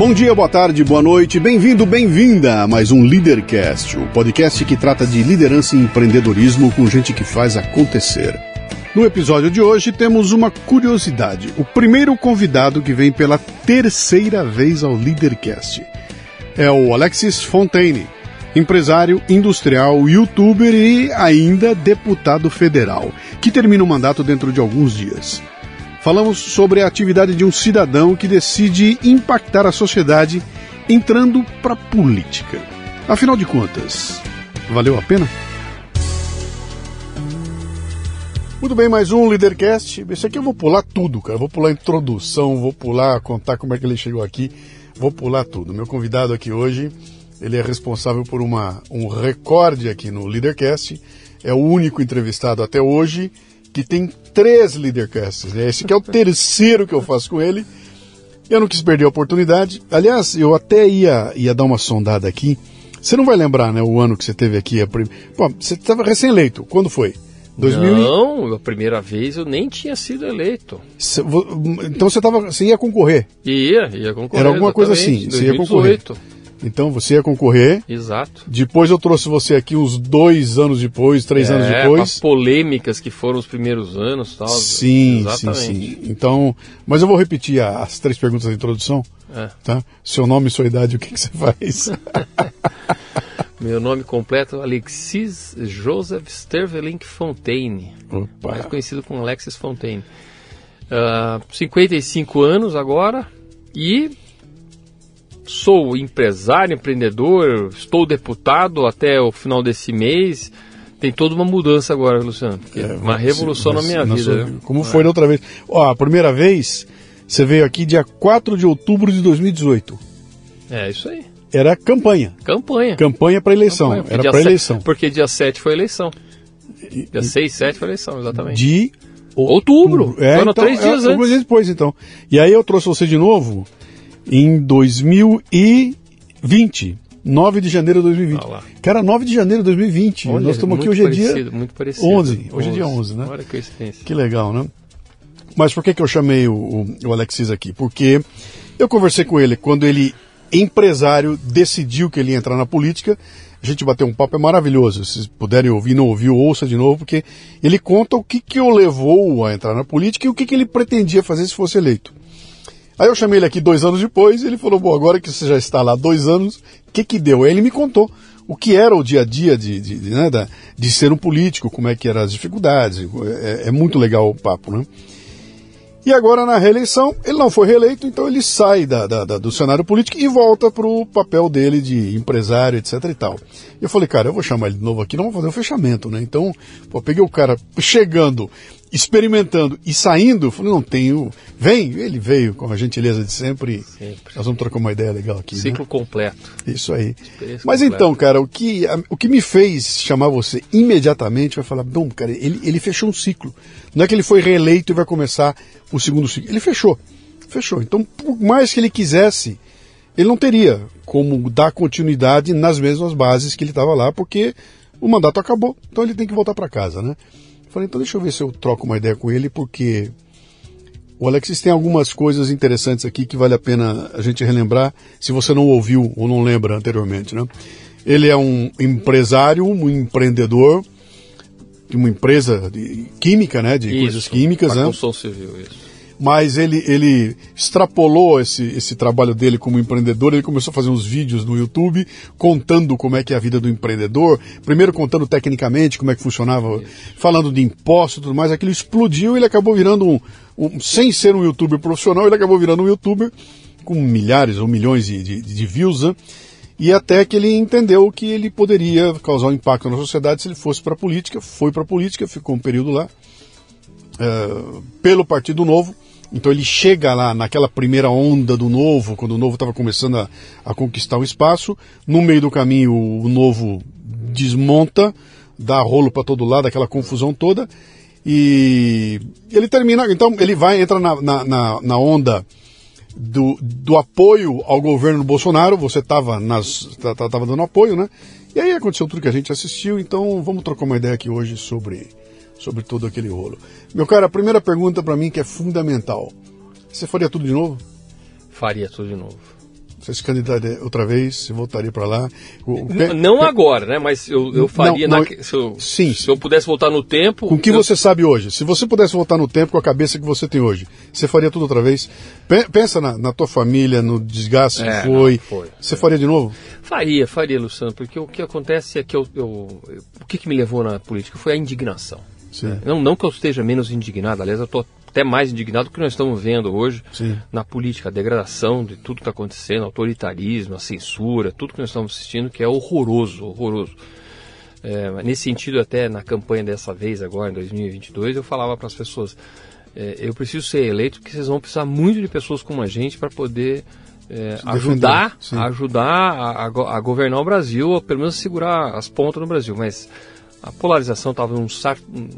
Bom dia, boa tarde, boa noite, bem-vindo, bem-vinda a mais um Leadercast, o podcast que trata de liderança e empreendedorismo com gente que faz acontecer. No episódio de hoje temos uma curiosidade: o primeiro convidado que vem pela terceira vez ao Leadercast é o Alexis Fontaine, empresário, industrial, youtuber e ainda deputado federal, que termina o mandato dentro de alguns dias falamos sobre a atividade de um cidadão que decide impactar a sociedade entrando para política. Afinal de contas, valeu a pena? Muito bem, mais um Leadercast. Esse aqui eu vou pular tudo, cara. Vou pular introdução, vou pular contar como é que ele chegou aqui, vou pular tudo. Meu convidado aqui hoje, ele é responsável por uma, um recorde aqui no Leadercast. É o único entrevistado até hoje que tem três Leadercasts. Né? Esse aqui é o terceiro que eu faço com ele. Eu não quis perder a oportunidade. Aliás, eu até ia, ia dar uma sondada aqui. Você não vai lembrar, né, o ano que você teve aqui. A prim... Pô, você estava recém-eleito. Quando foi? 2000 Não, a primeira vez eu nem tinha sido eleito. Cê, então você, tava, você ia concorrer? Ia, ia concorrer. Era alguma coisa assim, 2018. você ia concorrer. Então você ia concorrer. Exato. Depois eu trouxe você aqui uns dois anos depois, três é, anos depois. As polêmicas que foram os primeiros anos, tal. Sim, Exatamente. sim, sim. Então, mas eu vou repetir as três perguntas da introdução. É. Tá? Seu nome, sua idade, o que, que você faz? Meu nome completo é Alexis Joseph Stervelink Fontaine, Opa. mais conhecido como Alexis Fontaine. Uh, ah, 55 anos agora e sou empresário, empreendedor, estou deputado até o final desse mês. Tem toda uma mudança agora, Luciano. É, uma revolução na minha vida. Sua, como foi da outra vez? Ó, a primeira vez, você veio aqui dia 4 de outubro de 2018. É, isso aí. Era campanha. Campanha. Campanha para eleição. Campanha, Era para eleição. Porque dia 7 foi eleição. Dia e, 6, 7 foi eleição, exatamente. De outubro. outubro. É, então, três dias é, antes. dias depois, então. E aí eu trouxe você de novo em 2020. 9 de janeiro de 2020. Ah Cara, 9 de janeiro de 2020. Olha, Nós estamos aqui hoje é dia muito parecido. 11. Hoje 11. é dia 11, né? Olha que coincidência. Que legal, né? Mas por que, que eu chamei o, o, o Alexis aqui? Porque eu conversei com ele quando ele, empresário, decidiu que ele ia entrar na política. A gente bateu um papo, é maravilhoso. Se puderem ouvir, não ouviu, ouça de novo, porque ele conta o que, que o levou a entrar na política e o que, que ele pretendia fazer se fosse eleito. Aí eu chamei ele aqui dois anos depois e ele falou: Bom, agora que você já está lá dois anos, o que que deu? Aí ele me contou o que era o dia a dia de, de, de, né, de ser um político, como é que eram as dificuldades. É, é, muito legal o papo, né? E agora, na reeleição, ele não foi reeleito, então ele sai da, da, da do cenário político e volta para o papel dele de empresário, etc e tal. Eu falei, cara, eu vou chamar ele de novo aqui, não vou fazer um fechamento, né? Então, pô, peguei o cara chegando, experimentando e saindo, falei, não tenho. Vem, ele veio com a gentileza de sempre. sempre. Nós vamos trocar uma ideia legal aqui. Né? Ciclo né? completo. Isso aí. Mas então, cara, o que, o que me fez chamar você imediatamente vai falar, bom, cara, ele, ele fechou um ciclo. Não é que ele foi reeleito e vai começar o segundo ciclo. Ele fechou. Fechou. Então, por mais que ele quisesse, ele não teria como dar continuidade nas mesmas bases que ele estava lá, porque o mandato acabou. Então ele tem que voltar para casa, né? Falei, então deixa eu ver se eu troco uma ideia com ele, porque o Alexis tem algumas coisas interessantes aqui que vale a pena a gente relembrar, se você não ouviu ou não lembra anteriormente, né? Ele é um empresário, um empreendedor de uma empresa de química, né? De isso, coisas químicas, né? Construção civil, isso mas ele, ele extrapolou esse, esse trabalho dele como empreendedor. Ele começou a fazer uns vídeos no YouTube contando como é que é a vida do empreendedor. Primeiro contando tecnicamente como é que funcionava, falando de impostos e tudo mais. Aquilo explodiu e ele acabou virando um, um, Sem ser um youtuber profissional, ele acabou virando um youtuber com milhares ou milhões de, de, de views, né? E até que ele entendeu que ele poderia causar um impacto na sociedade se ele fosse para a política. Foi para a política, ficou um período lá, uh, pelo Partido Novo então ele chega lá naquela primeira onda do novo, quando o novo estava começando a, a, conquistar o espaço. No meio do caminho o novo desmonta, dá rolo para todo lado, aquela confusão toda. E ele termina, então ele vai, entra na, na, na onda do, do apoio ao governo Bolsonaro. Você estava tava dando apoio, né? E aí aconteceu tudo que a gente assistiu, então vamos trocar uma ideia aqui hoje sobre sobre todo aquele rolo. Meu cara, a primeira pergunta para mim que é fundamental. Você faria tudo de novo? Faria tudo de novo. Você se candidataria outra vez? Você voltaria para lá? O, não agora, né? Mas eu, eu faria não, não, na, se, eu, sim. se eu pudesse voltar no tempo. Com o que eu... você sabe hoje? Se você pudesse voltar no tempo com a cabeça que você tem hoje, você faria tudo outra vez? Pensa na, na tua família, no desgaste é, que foi. Foi. Você faria de novo? Faria, faria, Luciano, porque o que acontece é que eu, eu o que, que me levou na política foi a indignação. É, não, não que eu esteja menos indignado, aliás, eu estou até mais indignado do que nós estamos vendo hoje Sim. na política, a degradação de tudo que está acontecendo, autoritarismo, a censura, tudo que nós estamos assistindo que é horroroso, horroroso. É, nesse sentido, até na campanha dessa vez, agora em 2022, eu falava para as pessoas: é, eu preciso ser eleito porque vocês vão precisar muito de pessoas como a gente para poder é, ajudar, ajudar a, a, a, governar o Brasil, ou pelo menos segurar as pontas no Brasil. Mas a polarização estava num,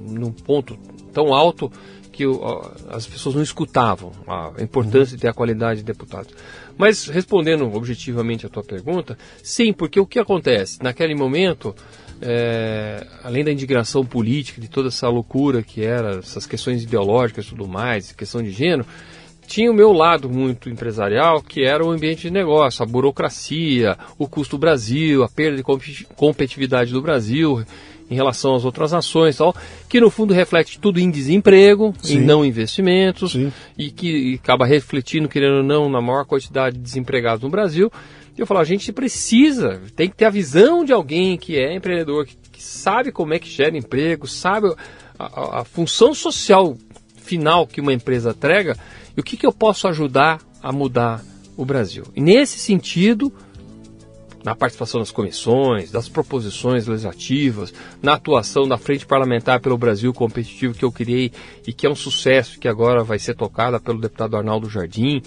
num ponto tão alto que o, as pessoas não escutavam a importância uhum. de ter a qualidade de deputados. Mas respondendo objetivamente a tua pergunta, sim, porque o que acontece? Naquele momento, é, além da indignação política, de toda essa loucura que era, essas questões ideológicas e tudo mais, questão de gênero, tinha o meu lado muito empresarial, que era o ambiente de negócio, a burocracia, o custo do Brasil, a perda de competitividade do Brasil, em relação às outras nações, tal, que no fundo reflete tudo em desemprego, Sim. em não investimentos, Sim. e que acaba refletindo, querendo ou não, na maior quantidade de desempregados no Brasil. E eu falo, a gente precisa, tem que ter a visão de alguém que é empreendedor, que, que sabe como é que gera emprego, sabe a, a, a, função social final que uma empresa entrega e o que, que eu posso ajudar a mudar o Brasil. E nesse sentido, na participação das comissões, das proposições legislativas, na atuação da Frente Parlamentar pelo Brasil Competitivo que eu criei e que é um sucesso, que agora vai ser tocada pelo deputado Arnaldo Jardim.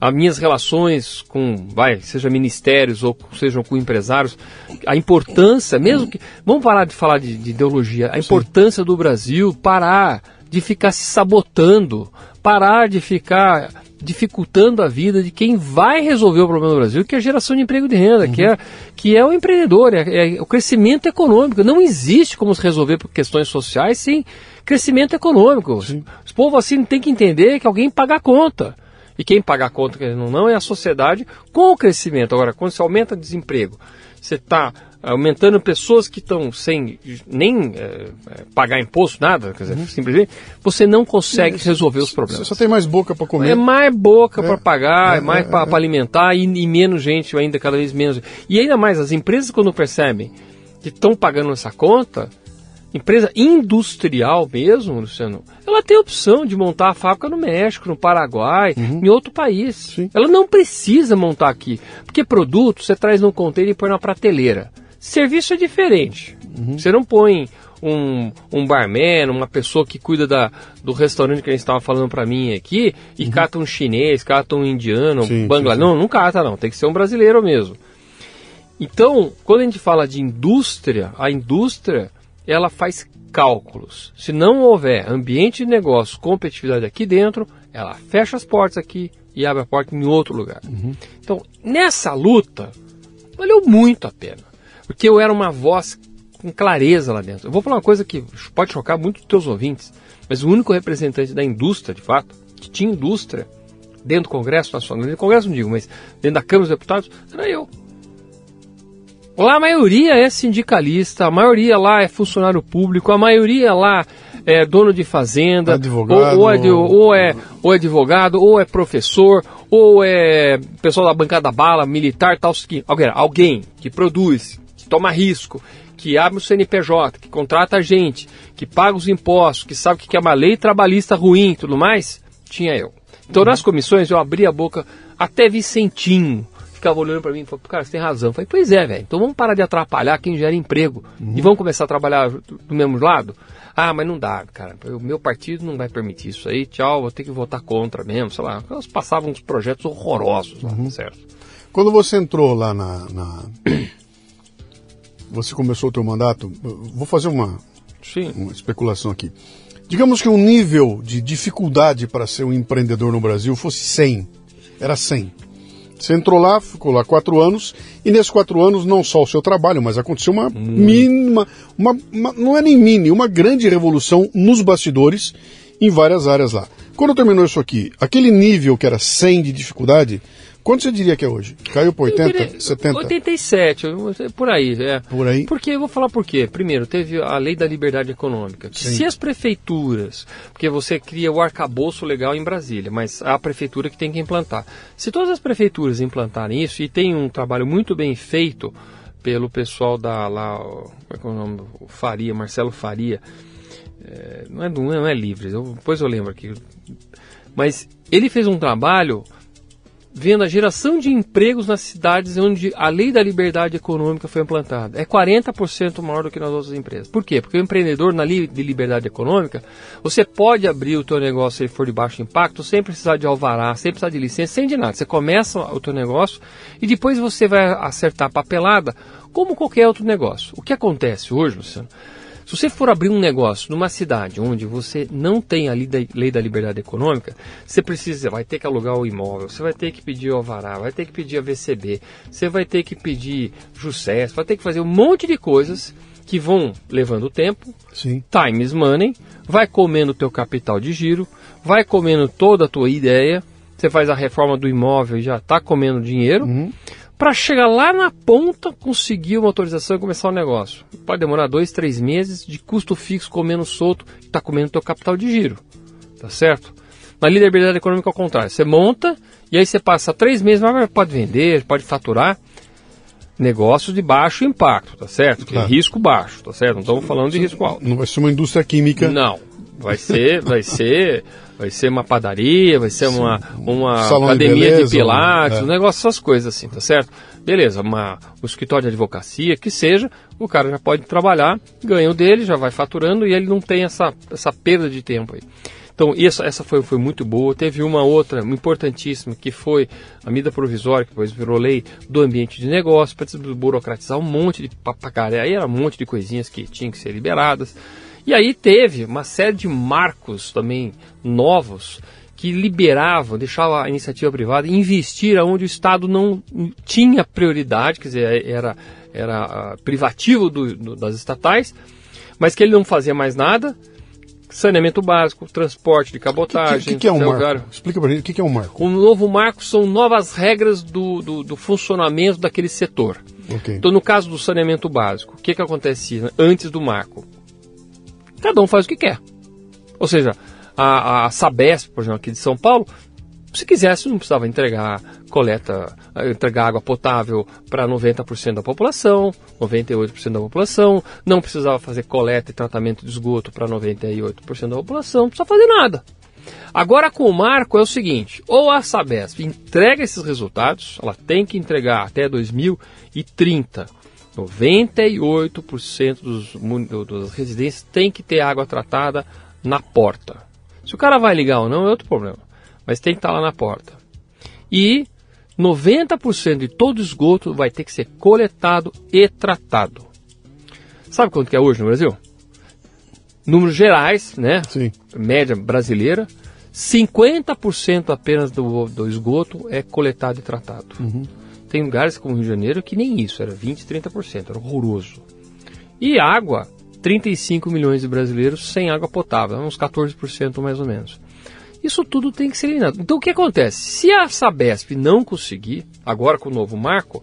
As minhas relações com, vai, seja ministérios ou sejam com empresários, a importância, mesmo que. Vamos parar de falar de, de ideologia, a importância do Brasil parar de ficar se sabotando, parar de ficar dificultando a vida de quem vai resolver o problema do Brasil, que é a geração de emprego de renda, uhum. que, é, que é o empreendedor, é, é, o crescimento econômico. Não existe como se resolver por questões sociais sem crescimento econômico. Sim. Os povos assim têm que entender que alguém paga a conta. E quem paga a conta, não, não, é a sociedade com o crescimento. Agora, quando você aumenta o desemprego, você está aumentando pessoas que estão sem nem é, pagar imposto, nada, quer dizer, uhum. simplesmente, você não consegue é, resolver os problemas. Você só tem mais boca para comer. É mais boca é, para pagar, é, é mais para é, alimentar e, e, menos gente ainda, cada vez menos. E ainda mais, as empresas quando percebem que estão pagando essa conta, empresa industrial mesmo, Luciano, ela tem a opção de montar a fábrica no México, no Paraguai, uhum. em outro país. Sim. Ela não precisa montar aqui, porque produto você traz num container e põe na prateleira. Serviço é diferente. Uhum. Você não põe um, um barman, uma pessoa que cuida da, do restaurante que a gente estava falando para mim aqui, e uhum. cata um chinês, cata um indiano, sim, um bangla... Não, não cata não, tem que ser um brasileiro mesmo. Então, quando a gente fala de indústria, a indústria ela faz cálculos. Se não houver ambiente de negócio, competitividade aqui dentro, ela fecha as portas aqui e abre a porta em outro lugar. Uhum. Então, nessa luta, valeu muito a pena. Porque eu era uma voz com clareza lá dentro. Eu vou falar uma coisa que pode chocar muito os teus ouvintes, mas o único representante da indústria, de fato, que tinha indústria dentro do Congresso Nacional, dentro do Congresso não digo, mas dentro da Câmara dos Deputados, era eu. Lá a maioria é sindicalista, a maioria lá é funcionário público, a maioria lá é dono de fazenda, advogado, ou, ou, é, ou, é, ou é advogado, ou é professor, ou é pessoal da bancada bala, militar, tal, alguém, alguém que produz, toma risco, que abre o CNPJ, que contrata gente, que paga os impostos, que sabe que é uma lei trabalhista ruim e tudo mais, tinha eu. Então nas comissões eu abri a boca até Vicentinho, ficava olhando para mim e falou, cara, você tem razão. Eu falei, pois é, velho, então vamos parar de atrapalhar quem gera emprego uhum. e vamos começar a trabalhar do mesmo lado? Ah, mas não dá, cara, o meu partido não vai permitir isso aí, tchau, vou ter que votar contra mesmo, sei lá. Elas passavam uns projetos horrorosos lá, uhum. certo? Quando você entrou lá na, na... Você começou o teu mandato, vou fazer uma, Sim. uma especulação aqui. Digamos que um nível de dificuldade para ser um empreendedor no Brasil fosse 100. Era 100. Você entrou lá, ficou lá quatro anos, e nesses quatro anos, não só o seu trabalho, mas aconteceu uma hum. mínima, uma, uma, não é nem mini, uma grande revolução nos bastidores em várias áreas lá. Quando terminou isso aqui, aquele nível que era 100 de dificuldade, Quanto você diria que é hoje? Caiu para 80, diria, 70? 87, por aí. É. Por aí? Porque, eu vou falar por quê. Primeiro, teve a lei da liberdade econômica. Se as prefeituras, porque você cria o arcabouço legal em Brasília, mas a prefeitura que tem que implantar. Se todas as prefeituras implantarem isso, e tem um trabalho muito bem feito pelo pessoal da lá, como é que é o nome? O Faria, Marcelo Faria. É, não, é, não é livre, eu, depois eu lembro aqui. Mas ele fez um trabalho vendo a geração de empregos nas cidades onde a lei da liberdade econômica foi implantada. É 40% maior do que nas outras empresas. Por quê? Porque o empreendedor na lei de liberdade econômica, você pode abrir o teu negócio se ele for de baixo impacto, sem precisar de alvará, sem precisar de licença, sem de nada. Você começa o teu negócio e depois você vai acertar a papelada como qualquer outro negócio. O que acontece hoje, Luciano? Se você for abrir um negócio numa cidade onde você não tem a lei da liberdade econômica, você precisa, vai ter que alugar o imóvel, você vai ter que pedir o alvará, vai ter que pedir a VCB, você vai ter que pedir JUSES, vai ter que fazer um monte de coisas que vão levando tempo, Sim. time is money, vai comendo o teu capital de giro, vai comendo toda a tua ideia, você faz a reforma do imóvel e já está comendo dinheiro. Uhum para chegar lá na ponta, conseguir uma autorização e começar o negócio. Pode demorar dois, três meses de custo fixo comendo solto, está comendo teu capital de giro, tá certo? Na liberdade econômica ao contrário, você monta e aí você passa três meses, mas pode vender, pode faturar. Negócios de baixo impacto, tá certo? Claro. risco baixo, tá certo? Não estamos falando de risco alto. Não vai ser uma indústria química. Não, vai ser, vai ser vai ser uma padaria, vai ser uma, uma academia de, beleza, de pilates, é. um negócio, essas coisas assim, tá certo? Beleza, uma, um escritório de advocacia, que seja, o cara já pode trabalhar, ganha o dele, já vai faturando e ele não tem essa, essa perda de tempo aí. Então, essa, essa foi, foi muito boa. Teve uma outra importantíssima, que foi a medida provisória, que depois virou lei do ambiente de negócio, para desburocratizar um monte de papagaria. Aí era um monte de coisinhas que tinham que ser liberadas. E aí teve uma série de marcos também novos que liberavam, deixavam a iniciativa privada investir onde o Estado não tinha prioridade, quer dizer, era, era uh, privativo do, do, das estatais, mas que ele não fazia mais nada. Saneamento básico, transporte de cabotagem. O que, que, que, é um marco? Lugar. Explica para gente o que, que é um marco. O novo marco são novas regras do, do, do funcionamento daquele setor. Okay. Então, no caso do saneamento básico, o que, que acontecia antes do marco? Cada um faz o que quer. Ou seja, a, a Sabesp, por exemplo, aqui de São Paulo, Se quisesse, não precisava entregar coleta, eh, entregar água potável para 90% da população, 98% da população, não precisava fazer coleta e tratamento de esgoto para 98% da população, não precisava fazer nada. Agora com o marco é o seguinte: ou a Sabesp entrega esses resultados, ela tem que entregar até 2030. 98% dos, dos residentes tem que ter água tratada na porta. Se o cara vai ligar ou não é outro problema, mas tem que estar lá na porta. E 90% de todo esgoto vai ter que ser coletado e tratado. Sabe quanto que é hoje no Brasil? Números gerais, né? Sim. Média brasileira, 50% apenas do, do, esgoto é coletado e tratado. Uhum. Tem lugares como Rio de Janeiro que nem isso, era 20%, 30%, era horroroso. E água, 35 milhões de brasileiros sem água potável, uns 14% mais ou menos. Isso tudo tem que ser eliminado. Então o que acontece? Se a Sabesp não conseguir, agora com o novo marco,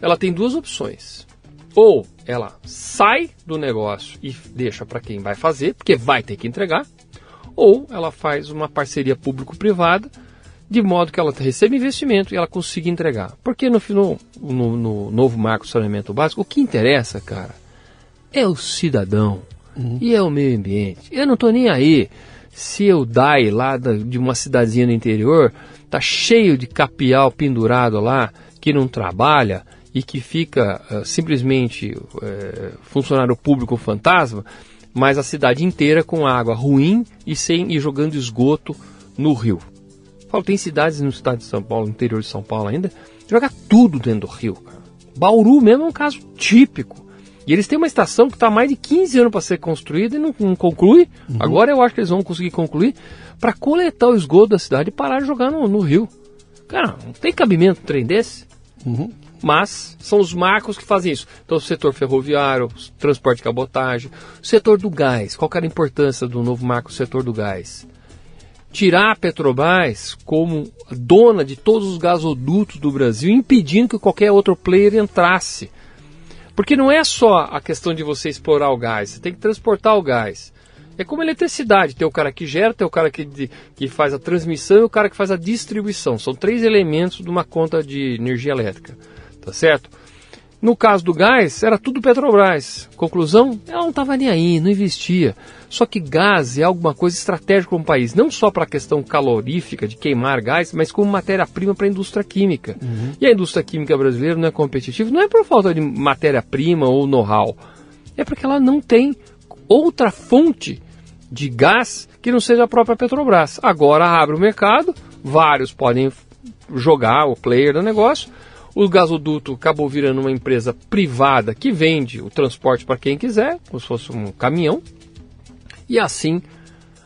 ela tem duas opções. Ou ela sai do negócio e deixa para quem vai fazer, porque vai ter que entregar, ou ela faz uma parceria público-privada, de modo que ela receba investimento e ela consiga entregar. Porque no, no, no, no novo marco de saneamento básico, o que interessa, cara, é o cidadão uhum. e é o meio ambiente. Eu não estou nem aí se o DAI lá da, de uma cidadezinha do interior tá cheio de capial pendurado lá que não trabalha e que fica uh, simplesmente uh, funcionário público fantasma, mas a cidade inteira com água ruim e sem e jogando esgoto no rio. Falo, tem cidades no estado de São Paulo, interior de São Paulo ainda, joga tudo dentro do rio. Cara. Bauru mesmo é um caso típico. E eles têm uma estação que está mais de 15 anos para ser construída e não, não conclui. Uhum. Agora eu acho que eles vão conseguir concluir para coletar o esgoto da cidade e parar de jogar no, no rio. Cara, não tem cabimento um trem desse. Uhum mas são os marcos que fazem isso. Então, o setor ferroviário, transporte de cabotagem, o setor do gás. Qual era a importância do novo marco setor do gás? Tirar a Petrobras como dona de todos os gasodutos do Brasil, impedindo que qualquer outro player entrasse. Porque não é só a questão de você explorar o gás, você tem que transportar o gás. É como eletricidade, tem o cara que gera, tem o cara que, que faz a transmissão e o cara que faz a distribuição. São três elementos de uma conta de energia elétrica tá certo? No caso do gás, era tudo Petrobras. Conclusão, ela não estava nem aí, não investia. Só que gás é alguma coisa estratégica para um país, não só para a questão calorífica de queimar gás, mas como matéria-prima para a indústria química. Uhum. E a indústria química brasileira não é competitiva, não é por falta de matéria-prima ou know-how, é porque ela não tem outra fonte de gás que não seja a própria Petrobras. Agora abre o mercado, vários podem jogar o player do negócio o gasoduto acabou virando uma empresa privada que vende o transporte para quem quiser, como se fosse um caminhão. E assim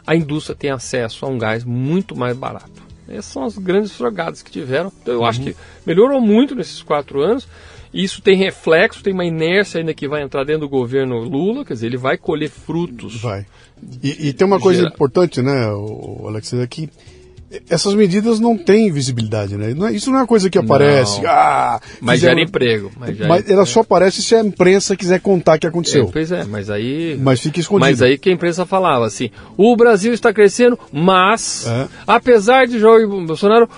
a indústria tem acesso a um gás muito mais barato. Essas são as grandes jogadas que tiveram. Então eu uhum. acho que melhorou muito nesses quatro anos. Isso tem reflexo, tem uma inércia ainda que vai entrar dentro do governo Lula, quer dizer, ele vai colher frutos. Vai. E, e tem uma coisa importante, né, Alex, é que essas medidas não têm visibilidade, né? É, isso não é uma coisa que aparece. Não, ah, mas fizeram... gera emprego. Mas, gera mas ela só aparece se a imprensa quiser contar o que aconteceu. É, pois é, mas aí. Mas fica escondido. Mas aí que a imprensa falava assim: o Brasil está crescendo, mas, é. apesar de Jair Bolsonaro,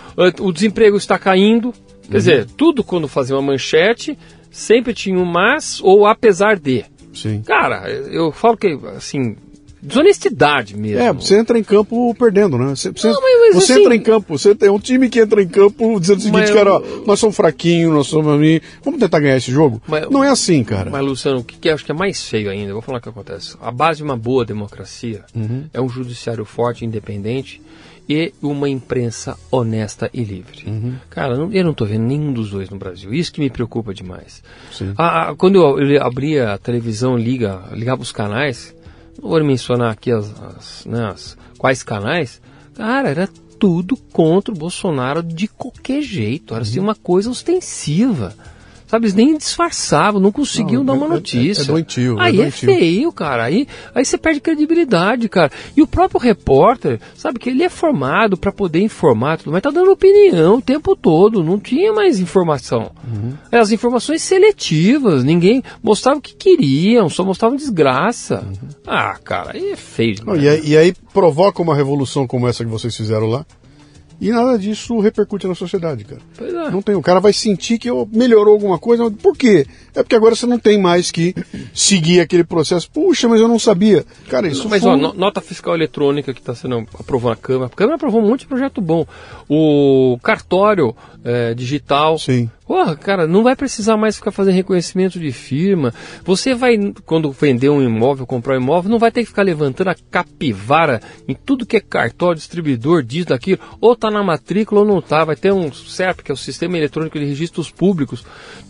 o desemprego está caindo. Quer uhum. dizer, tudo quando fazia uma manchete, sempre tinha um mas ou apesar de. Sim. Cara, eu falo que, assim, desonestidade mesmo. É, você entra em campo perdendo, né? Você, você, não, mas, você assim, entra em campo, você tem um time que entra em campo dizendo o seguinte, cara, eu, nós somos fraquinhos, nós somos ali, vamos tentar ganhar esse jogo? Mas, não é assim, cara. Mas, Luciano, o que, que acho que é mais feio ainda, vou falar o que acontece. A base de uma boa democracia uhum. é um judiciário forte, independente, e uma imprensa honesta e livre. Uhum. Cara, eu não estou vendo nenhum dos dois no Brasil. Isso que me preocupa demais. Ah, quando eu, eu abria a televisão, liga, ligava os canais, não vou mencionar aqui as, as, né, as, quais canais, cara, era tudo contra o Bolsonaro de qualquer jeito. Era assim, uhum. uma coisa ostensiva. Sabe, eles nem disfarçavam, não conseguiam não, dar uma notícia. É, é, é doentio. Aí é, é feio, cara. Aí, aí você perde credibilidade, cara. E o próprio repórter, sabe, que ele é formado para poder informar tudo, mas tá dando opinião o tempo todo. Não tinha mais informação. Uhum. As informações seletivas, ninguém mostrava o que queriam, só mostravam desgraça. Uhum. Ah, cara, aí é feio. Não, e, aí, e aí provoca uma revolução como essa que vocês fizeram lá E nada disso repercute na sociedade, cara. Pois é. Não tem. O cara vai sentir que melhorou alguma coisa. Por quê? É porque agora você não tem mais que seguir aquele processo. Puxa, mas eu não sabia. Cara, isso Mas foi... ó, no- nota fiscal eletrônica que está sendo aprovada na Câmara. A Câmara aprovou um monte de projeto bom. O cartório é, digital. Sim. Porra, cara, não vai precisar mais ficar fazendo reconhecimento de firma. Você vai, quando vender um imóvel, comprar um imóvel, não vai ter que ficar levantando a capivara em tudo que é cartório, distribuidor, disso, daquilo. Ou tá na matrícula ou não tá. Vai ter um SERP, que é o Sistema Eletrônico de Registros Públicos.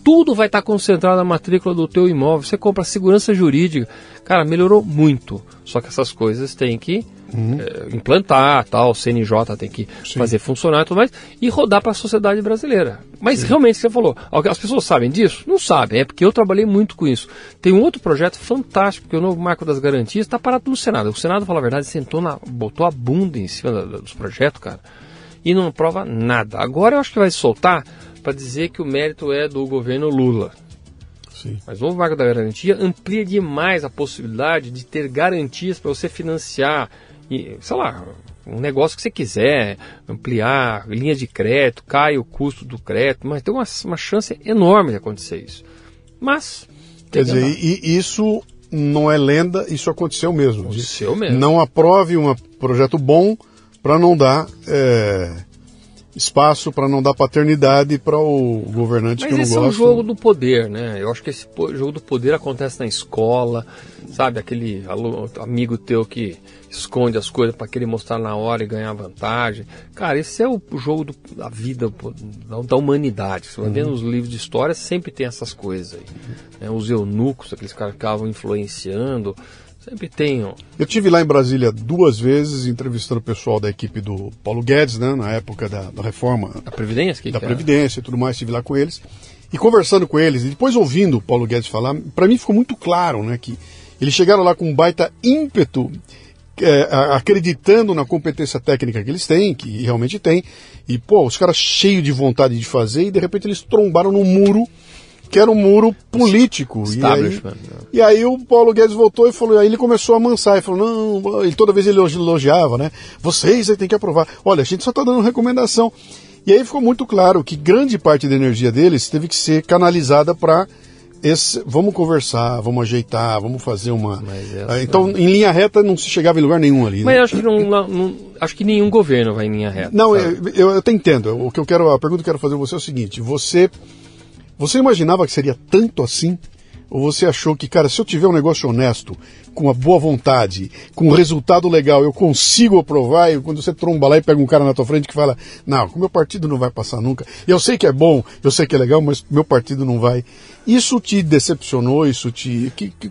Tudo vai estar concentrado na matrícula do teu imóvel. Você compra segurança jurídica. Cara, melhorou muito. Só que essas coisas têm que eh, implantar, tal, o CNJ tem que fazer funcionar e tudo mais, e rodar para a sociedade brasileira. Mas realmente, você falou, as pessoas sabem disso? Não sabem, é porque eu trabalhei muito com isso. Tem um outro projeto fantástico, que é o novo Marco das Garantias, está parado no Senado. O Senado, fala a verdade, sentou na, botou a bunda em cima da- dos projetos, cara, e não prova nada. Agora eu acho que vai soltar para dizer que o mérito é do governo Lula. Sim. Mas o Marco da Garantia amplia demais a possibilidade de ter garantias para você financiar, e, sei lá, um negócio que você quiser, ampliar, linha de crédito, cai o custo do crédito, mas tem uma, uma chance enorme de acontecer isso. Mas, Quer dizer, e, e isso não é lenda, isso aconteceu mesmo. Aconteceu mesmo. Não aprove um projeto bom para não dar é, espaço, para não dar paternidade para o governante Mas que não esse é um jogo do poder, né? Eu acho que esse jogo do poder acontece na escola, sabe? Aquele amigo teu que esconde as coisas para querer mostrar na hora e ganhar vantagem. Cara, esse é o jogo do- da vida, da, da humanidade. Você vai Uhum. vendo os livros de história, sempre tem essas coisas aí. né? Os eunucos, aqueles caras que ficavam influenciando, sempre ó. Eu tive lá em Brasília duas vezes entrevistando o pessoal da equipe do Paulo Guedes, né, na época da, da reforma A Previdência? Que da que é? Previdência e tudo mais, estive lá com eles. E conversando com eles, e depois ouvindo o Paulo Guedes falar, para mim ficou muito claro né, que eles chegaram lá com um baita ímpeto, é, acreditando na competência técnica que eles têm, que realmente têm, e pô, os caras cheios de vontade de fazer, e de repente eles trombaram num muro que era um muro político. E aí, Establishment, né? e aí o Paulo Guedes voltou e falou, aí ele começou a amansar e falou, não, ele toda vez ele elogiava, né? Vocês aí tem que aprovar. Olha, a gente só está dando recomendação. E aí ficou muito claro que grande parte da energia deles teve que ser canalizada para esse, vamos conversar, vamos ajeitar, vamos fazer uma. Essa- Ah, Então, em linha reta não se chegava em lugar nenhum ali. né? Mas eu acho que, não, não- acho que nenhum governo vai em linha reta. Não, sabe? eu, eu até entendo. O que eu quero, a pergunta que eu quero fazer a você é o seguinte: você, você imaginava que seria tanto assim? Ou você achou que, cara, se eu tiver um negócio honesto, com uma boa vontade, com um resultado legal, eu consigo aprovar? E quando você tromba lá e pega um cara na tua frente que fala, não, o meu partido não vai passar nunca. Eu sei que é bom, eu sei que é legal, mas meu partido não vai. Isso te decepcionou? Isso te. Que, que,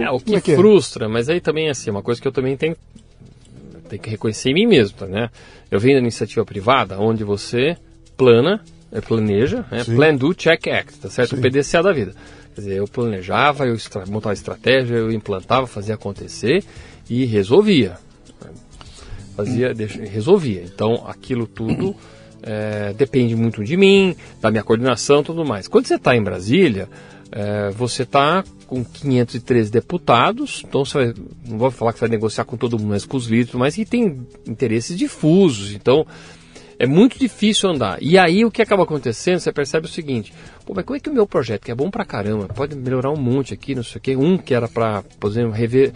É, o que, é que é? frustra, mas aí também assim, uma coisa que eu também tenho, tenho que reconhecer em mim mesmo, tá, né? Eu venho da iniciativa privada, onde você plana, planeja, né? Sim. Plan, do, check, act, tá certo? Sim. O PDCA da vida. Quer dizer, eu planejava, eu montava estratégia, eu implantava, fazia acontecer e resolvia. Fazia, deixa- resolvia. Então, aquilo tudo eh, depende muito de mim, da minha coordenação e tudo mais. Quando você está em Brasília, eh, você está com 513 deputados, então você vai, não vou falar que você vai negociar com todo mundo, mas com os líderes, mas que tem interesses difusos. Então, é muito difícil andar. E aí o que acaba acontecendo, você percebe o seguinte, pô, mas como é que o meu projeto, que é bom pra caramba, pode melhorar um monte aqui, não sei o quê, um que era pra, por exemplo, rever.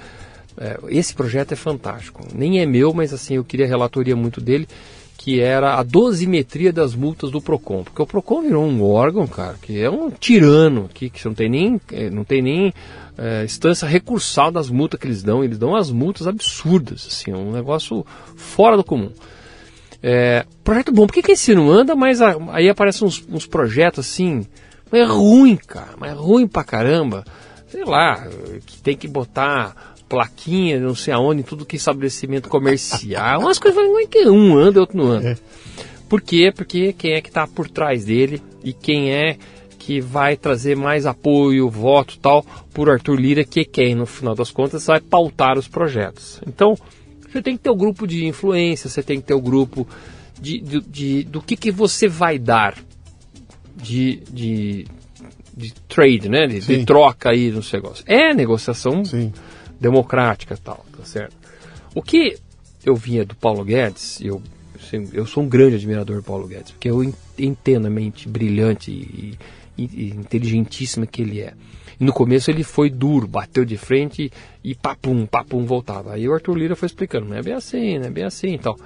é, esse projeto é fantástico. Nem é meu, mas assim, eu queria relatoria muito dele, que era a dosimetria das multas do PROCON. Porque o PROCON virou um órgão, cara, que é um tirano aqui, que não tem nem, eh, não tem nem é, instância recursal das multas que eles dão. Eles dão as multas absurdas, assim, um negócio fora do comum. É, projeto bom, por que, que esse não anda? Mas a- aí aparecem uns, uns projetos assim, mas é ruim, cara, mas é ruim pra caramba. Sei lá, que tem que botar plaquinha, não sei aonde, tudo que é estabelecimento comercial. Umas coisas é que um anda e outro não anda. É. Por quê? Porque quem é que está por trás dele e quem é que vai trazer mais apoio, voto tal, por Arthur Lira, que é quem, no final das contas, vai pautar os projetos. Então, você tem que ter o grupo de influência, você tem que ter o grupo de, de, de- do que, que você vai dar de, de, de trade, né? De, de troca aí nos negócios. É negociação Sim. democrática tal, tá certo? O que eu vinha do Paulo Guedes, eu assim, eu sou um grande admirador do Paulo Guedes, porque eu entendo a mente brilhante e, e, e inteligentíssima que ele é. E no começo ele foi duro, bateu de frente e papum, papum voltava. Aí o Arthur Lira foi explicando, não é bem assim, não é bem assim e tal.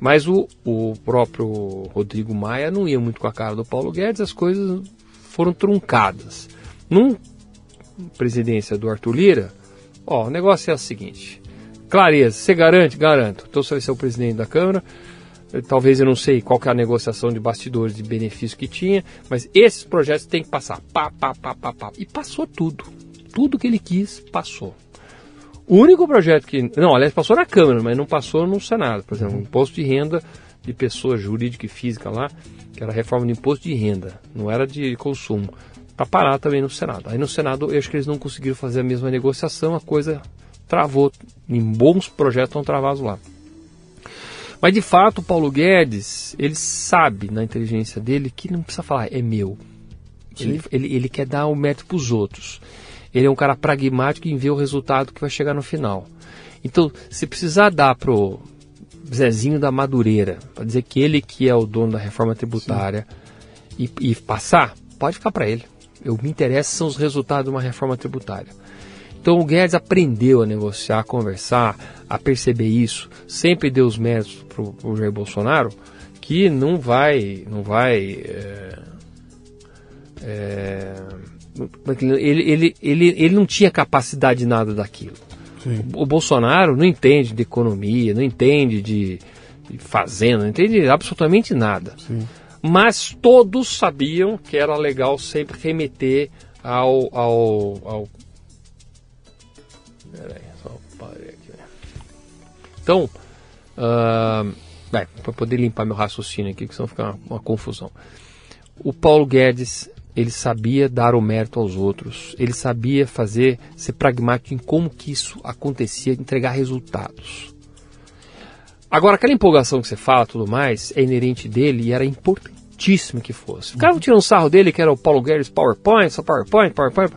Mas o, o próprio Rodrigo Maia não ia muito com a cara do Paulo Guedes, as coisas foram truncadas. Num presidência do Arthur Lira, ó, o negócio é o seguinte: clareza, você garante? Garanto. Então você vai ser o presidente da Câmara. Talvez eu não sei qual que é a negociação de bastidores de benefício que tinha, mas esses projetos têm que passar. Pá, pá, pá, pá, pá. E passou tudo. Tudo que ele quis, passou. O único projeto que. Não, aliás, passou na Câmara, mas não passou no Senado. Por exemplo, o imposto de renda de pessoa jurídica e física lá, que era a reforma do imposto de renda, não era de consumo. Para parar também no Senado. Aí no Senado eu acho que eles não conseguiram fazer a mesma negociação, a coisa travou. Em bons projetos estão travados lá. Mas de fato, o Paulo Guedes, ele sabe na inteligência dele que não precisa falar, é meu. Ele, ele, ele, quer dar o mérito para os outros. Ele é um cara pragmático em ver o resultado que vai chegar no final. Então, se precisar dar pro Zezinho da Madureira, para dizer que ele que é o dono da reforma tributária e, e, passar, pode ficar para ele. Eu me interessa são os resultados de uma reforma tributária. Então o Guedes aprendeu a negociar, a conversar, a perceber isso, sempre deu os méritos para o Jair Bolsonaro, que não vai, não vai, é, é, ele, ele, ele, ele não tinha capacidade de nada daquilo. Sim. O Bolsonaro não entende de economia, não entende de, de fazenda, não entende absolutamente nada. Sim. Mas todos sabiam que era legal sempre remeter ao, ao, ao Peraí, só parei aqui. Né? Então, uh, para poder limpar meu raciocínio aqui, que senão fica uma, uma confusão. O Paulo Guedes, ele sabia dar o mérito aos outros, ele sabia fazer, ser pragmático em como que isso acontecia, entregar resultados. Agora, aquela empolgação que você fala, tudo mais, é inerente dele e era importantíssimo que fosse. Ficavam tirando sarro dele, que era o Paulo Guedes PowerPoint, só PowerPoint, PowerPoint.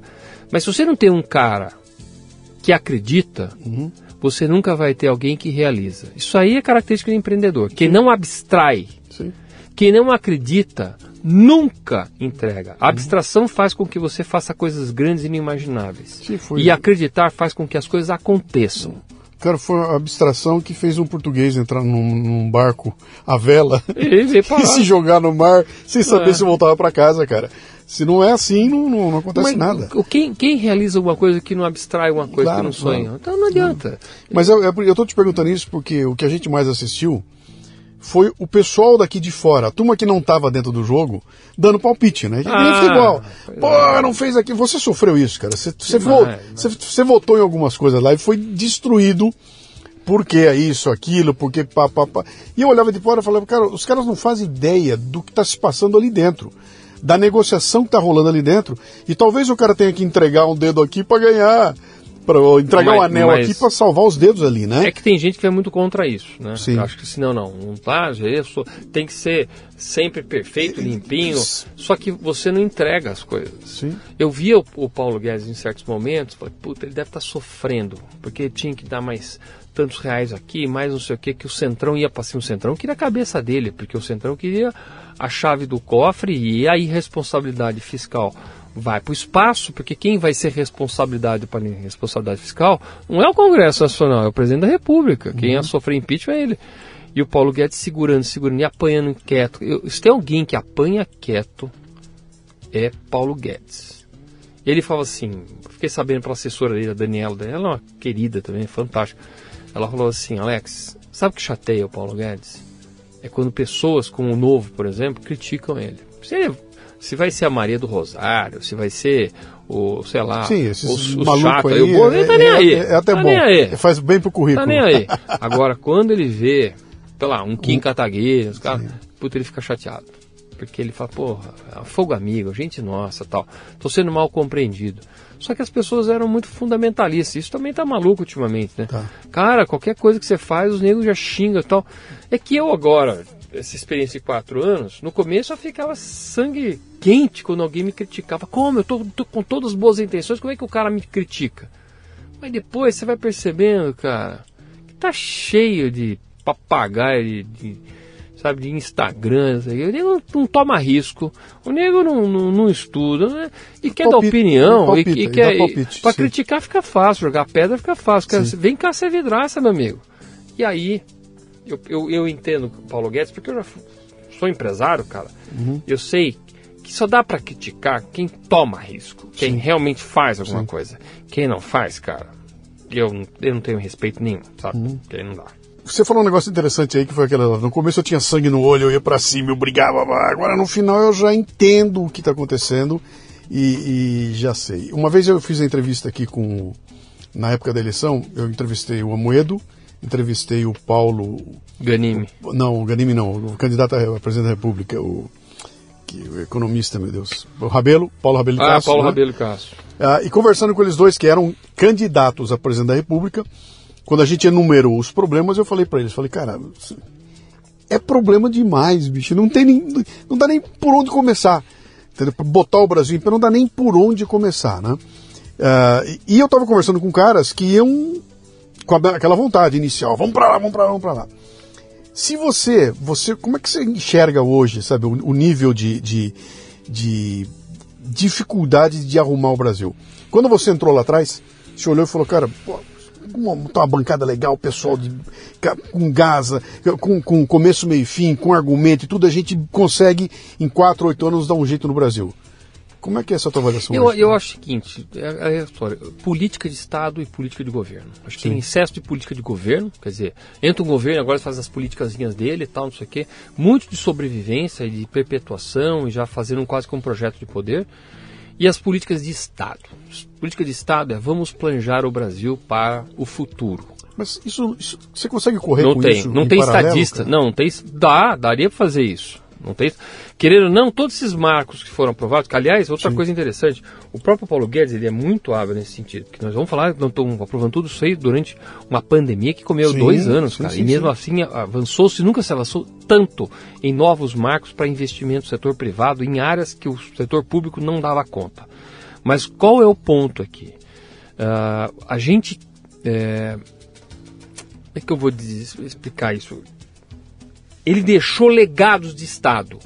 Mas se você não tem um cara que acredita, uhum. você nunca vai ter alguém que realiza. Isso aí é característica do empreendedor. Quem não abstrai, Sim. quem não acredita, nunca entrega. A abstração faz com que você faça coisas grandes e inimagináveis. E acreditar faz com que as coisas aconteçam. Cara, foi a abstração que fez um português entrar num, num barco à vela e, e se jogar no mar sem saber é. se voltava para casa, cara. Se não é assim, não, não, não acontece Mas, nada. Quem, quem realiza alguma coisa que não abstrai uma coisa claro, que não sonha? Claro. Então não adianta. Mas eu, eu tô te perguntando isso porque o que a gente mais assistiu foi o pessoal daqui de fora, a turma que não estava dentro do jogo, dando palpite, né? Ah, igual. Pô, é. não fez aqui. Você sofreu isso, cara. Você, você, vo, você, você votou em algumas coisas lá e foi destruído porque é isso, aquilo, porque pá, pá, pá. E eu olhava de fora e falava, cara, os caras não fazem ideia do que está se passando ali dentro da negociação que está rolando ali dentro. E talvez o cara tenha que entregar um dedo aqui para ganhar, para entregar mas, um anel aqui para salvar os dedos ali, né? É que tem gente que é muito contra isso, né? Sim. Eu acho que senão não, não tá, isso tem que ser sempre perfeito, limpinho. Só que você não entrega as coisas. Sim. Eu via o, o Paulo Guedes em certos momentos, falei, puta, ele deve estar tá sofrendo, porque ele tinha que dar mais tantos reais aqui, mais não sei o que, que o Centrão ia para cima. O Centrão queria a cabeça dele, porque o Centrão queria a chave do cofre e a irresponsabilidade fiscal vai para o espaço, porque quem vai ser responsabilidade para responsabilidade fiscal não é o Congresso Nacional, é o presidente da República. Quem uhum. ia sofrer impeachment é ele. E o Paulo Guedes segurando, segurando e apanhando quieto. Eu, se tem alguém que apanha quieto, é Paulo Guedes. Ele fala assim, fiquei sabendo pela assessora dele, a Daniela, Daniela é uma querida também, fantástica. Ela falou assim, Alex, sabe o que chateia o Paulo Guedes? é quando pessoas como o Novo, por exemplo, criticam ele. Se, ele, se vai ser a Maria do Rosário, se vai ser o, sei lá, Sim, esses os chato, aí, o Boa, ele tá nem é, aí. É, é até tá bom. Faz bem pro currículo. Tá nem aí. Agora, quando ele vê, sei lá, um Kim Kataguiri, os caras, puta, ele fica chateado. Porque ele fala, porra, é fogo amigo, gente nossa, tal. Tô sendo mal compreendido. Só que as pessoas eram muito fundamentalistas. Isso também tá maluco ultimamente, né? Tá. Cara, qualquer coisa que você faz, os negros já xingam e tal. É que eu agora, essa experiência de quatro anos, no começo eu ficava sangue quente quando alguém me criticava. Como? Eu tô, tô com todas as boas intenções, como é que o cara me critica? Mas depois você vai percebendo, cara, que tá cheio de papagaio, de, de sabe, de Instagram, o nego não toma risco, o nego não, não, não estuda, né? e quer palpite, dar opinião, palpite, e, e quer. Para criticar fica fácil, jogar pedra fica fácil. Quer, vem cá ser vidraça, meu amigo. E aí, eu, eu, eu entendo Paulo Guedes, porque eu já sou empresário, cara. Uhum. Eu sei que só dá para criticar quem toma risco, quem Sim. realmente faz alguma Sim. coisa. Quem não faz, cara, eu, eu não tenho respeito nenhum, sabe? Uhum. Quem não dá. Você falou um negócio interessante aí que foi aquela. No começo eu tinha sangue no olho, eu ia para cima, eu brigava, agora no final eu já entendo o que está acontecendo e, e, já sei. Uma vez eu fiz a entrevista aqui com. Na época da eleição, eu entrevistei o Amoedo, entrevistei o Paulo. Ganime. O, não, o Ganime não, o candidato a presidente da República, o, que, o economista, meu Deus. O Rabelo, Paulo Rabelo ah, Castro. Paulo né? Rabelo Castro. Ah, e conversando com eles dois, que eram candidatos a presidente da República, quando a gente enumerou os problemas, eu falei para eles, falei, cara, é problema demais, bicho, não tem nem, não dá nem por onde começar, entendeu? Botar o Brasil em pé, não dá nem por onde começar, né? Uh, e eu estava conversando com caras que iam com aquela vontade inicial, vamos para lá, vamos para lá, vamos para lá. Se você, você, como é que você enxerga hoje, sabe, o, o nível de, de, de dificuldade de arrumar o Brasil? Quando você entrou lá atrás, você olhou e falou, cara, pô, montar uma bancada legal, pessoal de, com gás, com, com começo, meio e fim, com argumento e tudo, a gente consegue em 4, 8 anos dar um jeito no Brasil. Como é que é essa tua avaliação? Eu, eu acho o seguinte, é, é a história, política de Estado e política de governo. Acho que Sim. tem excesso de política de governo, quer dizer, entra um governo agora faz as políticas dele e tal, não sei o quê, muito de sobrevivência e de perpetuação e já fazendo quase como um projeto de poder. E as políticas de Estado. Política de Estado é vamos planejar o Brasil para o futuro. Mas isso, isso você consegue correr não com tem, isso? Não tem estadista. Cara? Não, não tem. Dá, daria para fazer isso. Não tem, querendo ou não, todos esses marcos que foram aprovados, que aliás, outra Sim. coisa interessante, o próprio Paulo Guedes ele é muito hábil nesse sentido, que nós vamos falar, não estamos aprovando tudo isso aí durante uma pandemia que comeu sim, dois anos, sim, cara, sim, e mesmo assim avançou-se, nunca se avançou tanto em novos marcos para investimento do setor privado em áreas que o setor público não dava conta. Mas qual é o ponto aqui? Uh, a gente. É, é que eu vou explicar isso? Ele deixou legados de Estado.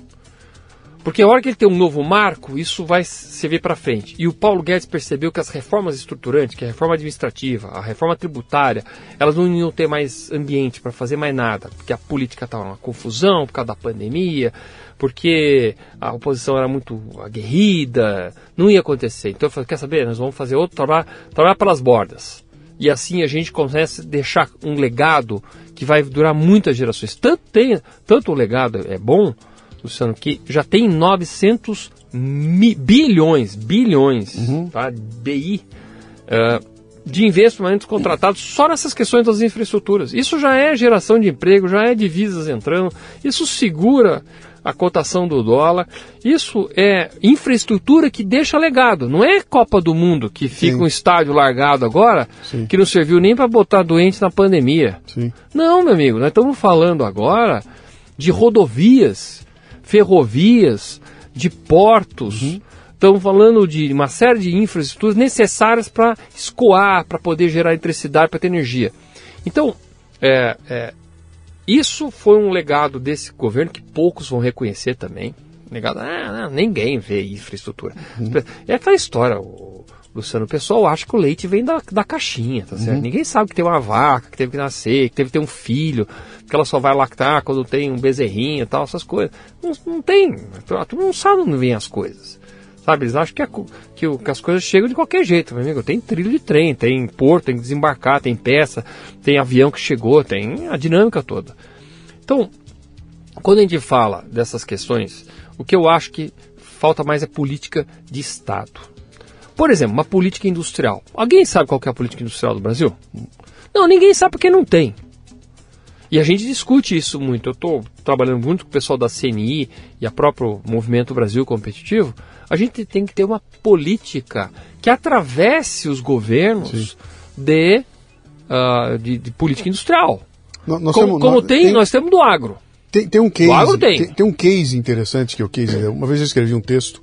Porque a hora que ele tem um novo marco, isso vai se ver para frente. E o Paulo Guedes percebeu que as reformas estruturantes, que a reforma administrativa, a reforma tributária, elas não iam ter mais ambiente para fazer mais nada, porque a política estava uma confusão por causa da pandemia, porque a oposição era muito aguerrida, não ia acontecer. Então eu falei, quer saber, nós vamos fazer outro trabalho, trabalhar pelas bordas. E assim a gente consegue deixar um legado que vai durar muitas gerações. Tanto, tem, tanto o legado é bom, Luciano, que já tem 900 mi, bilhões, bilhões, uhum. tá? BI, uh, de investimentos contratados só nessas questões das infraestruturas. Isso já é geração de emprego, já é divisas entrando, isso segura a cotação do dólar. Isso é infraestrutura que deixa legado. Não é Copa do Mundo que fica Sim. um estádio largado agora Sim. que não serviu nem para botar doentes na pandemia. Sim. Não, meu amigo, nós estamos falando agora de rodovias, ferrovias, de portos. Uhum. Estamos falando de uma série de infraestruturas necessárias para escoar, para poder gerar eletricidade, para ter energia. Então, é, é, isso foi um legado desse governo que poucos vão reconhecer também. Negado, ah, ninguém vê infraestrutura. Uhum. É aquela história, o Luciano, o pessoal acha que o leite vem da, da caixinha, tá certo? Uhum. Ninguém sabe que tem uma vaca, que teve que nascer, que teve que ter um filho, que ela só vai lactar quando tem um bezerrinho e tal, essas coisas. Não, não tem, tu não sabe onde vêm as coisas. Sabe, eles acham que, a, que, o, que, as coisas chegam de qualquer jeito, meu amigo. Tem trilho de trem, tem porto, tem que desembarcar, tem peça, tem avião que chegou, tem a dinâmica toda. Então, quando a gente fala dessas questões, o que eu acho que falta mais é política de Estado. Por exemplo, uma política industrial. Alguém sabe qual é a política industrial do Brasil? Não, ninguém sabe porque não tem. E a gente discute isso muito. Eu estou trabalhando muito com o pessoal da CNI e a próprio Movimento Brasil Competitivo a gente tem que ter uma política que atravesse os governos de, uh, de, de, política industrial. Nós, nós como, temos, como nós, tem, tem, nós temos do agro. Tem, tem um case. Do agro tem. tem. tem. um case interessante que é o case. Uma vez eu escrevi um texto,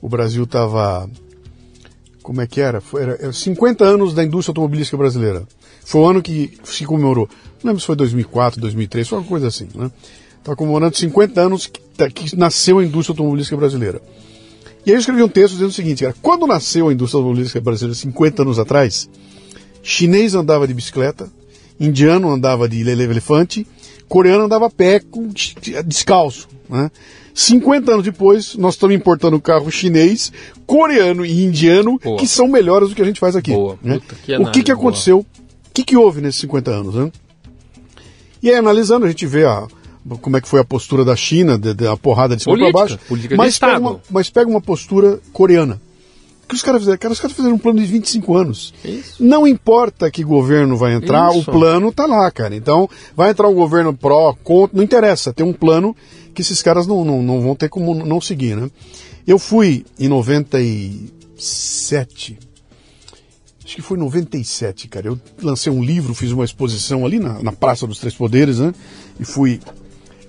o Brasil estava. Como é que era? Foi, era 50 anos da indústria automobilística brasileira. Foi o ano que se comemorou. Não lembro se foi 2004, 2003, foi uma coisa assim, né? Está comemorando 50 anos que, tá, que nasceu a indústria automobilística brasileira. E aí eu escrevi um texto dizendo o seguinte, cara, quando nasceu a indústria automobilística brasileira 50 anos atrás, chinês andava de bicicleta, indiano andava de elefante, coreano andava a pé com, descalço. Né? 50 anos depois, nós estamos importando carro chinês, coreano e indiano, boa. que são melhores do que a gente faz aqui. Boa. Né? que o que, que aconteceu? O que, que houve nesses 50 anos? Né? E aí, analisando, a gente vê a, como é que foi a postura da China, de, de, a porrada de cima para baixo. Mas pega, uma, mas pega uma postura coreana. O que os caras fizeram? Cara, os caras fizeram um plano de 25 anos. Isso. Não importa que governo vai entrar, Isso. o plano tá lá, cara. Então, vai entrar um governo pró, contra, não interessa. Tem um plano que esses caras não, não, não vão ter como não seguir, né? Eu fui em 97, acho que foi em 97, cara. Eu lancei um livro, fiz uma exposição ali na, na Praça dos Três Poderes, né? E fui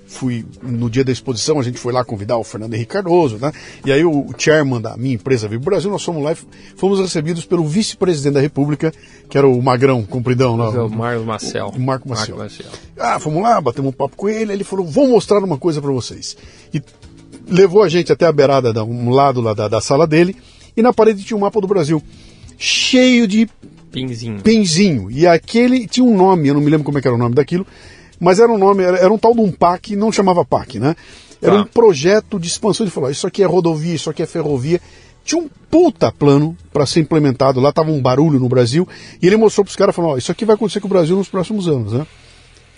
fui no dia da exposição, a gente foi lá convidar o Fernando Henrique Cardoso, né? E aí o, chairman da minha empresa Vivo Brasil, nós fomos lá e fomos recebidos pelo vice-presidente da República, que era o Magrão, compridão lá. O Marco Marcel. O Marco Marcel. Marco Marcel. Ah, fomos lá, batemos um papo com ele, ele falou, vou mostrar uma coisa para vocês. E levou a gente até a beirada, da, um lado lá da, da sala dele, e na parede tinha um mapa do Brasil, cheio de Pinzinho. Pinzinho. E aquele tinha um nome, eu não me lembro como é era o nome daquilo, mas era um nome, era, era um tal de um PAC, não chamava PAC, né? Era tá. um projeto de expansão. Ele falou: isso aqui é rodovia, isso aqui é ferrovia. Tinha um puta plano para ser implementado. Lá tava um barulho no Brasil. E ele mostrou para os caras: falou, oh, isso aqui vai acontecer com o Brasil nos próximos anos, né?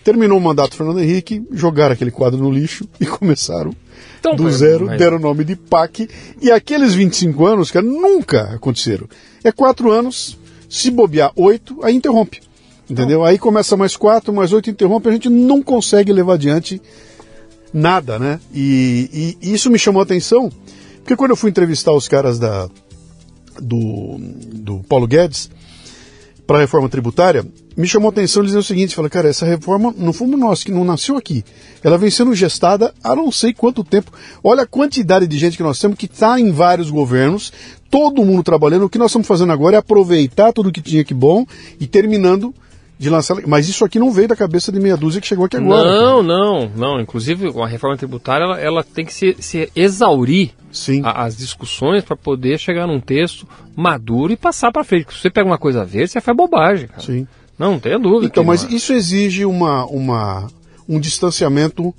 Terminou o mandato do Fernando Henrique, jogaram aquele quadro no lixo e começaram então, do zero, mas... deram o nome de PAC. E aqueles 25 anos, cara, nunca aconteceram. É quatro anos, se bobear oito, aí interrompe. Entendeu? Aí começa mais quatro, mais oito, interrompe, a gente não consegue levar adiante nada, né? E, e, isso me chamou a atenção, porque quando eu fui entrevistar os caras da, do, do Paulo Guedes para a reforma tributária, me chamou a atenção dizer o seguinte, falei, cara, essa reforma não fomos nós, que não nasceu aqui. Ela vem sendo gestada há não sei quanto tempo. Olha a quantidade de gente que nós temos que está em vários governos, todo mundo trabalhando. O que nós estamos fazendo agora é aproveitar tudo que tinha que bom e terminando de lançar. Mas isso aqui não veio da cabeça de meia dúzia que chegou aqui agora. Não, cara. não, não. Inclusive, a reforma tributária ela, ela tem que se, se exaurir a, as discussões para poder chegar num texto maduro e passar para frente. Se você pega uma coisa verde, você faz bobagem, cara. Sim. Não, não tenha dúvida. Então, mas isso exige uma, uma, um distanciamento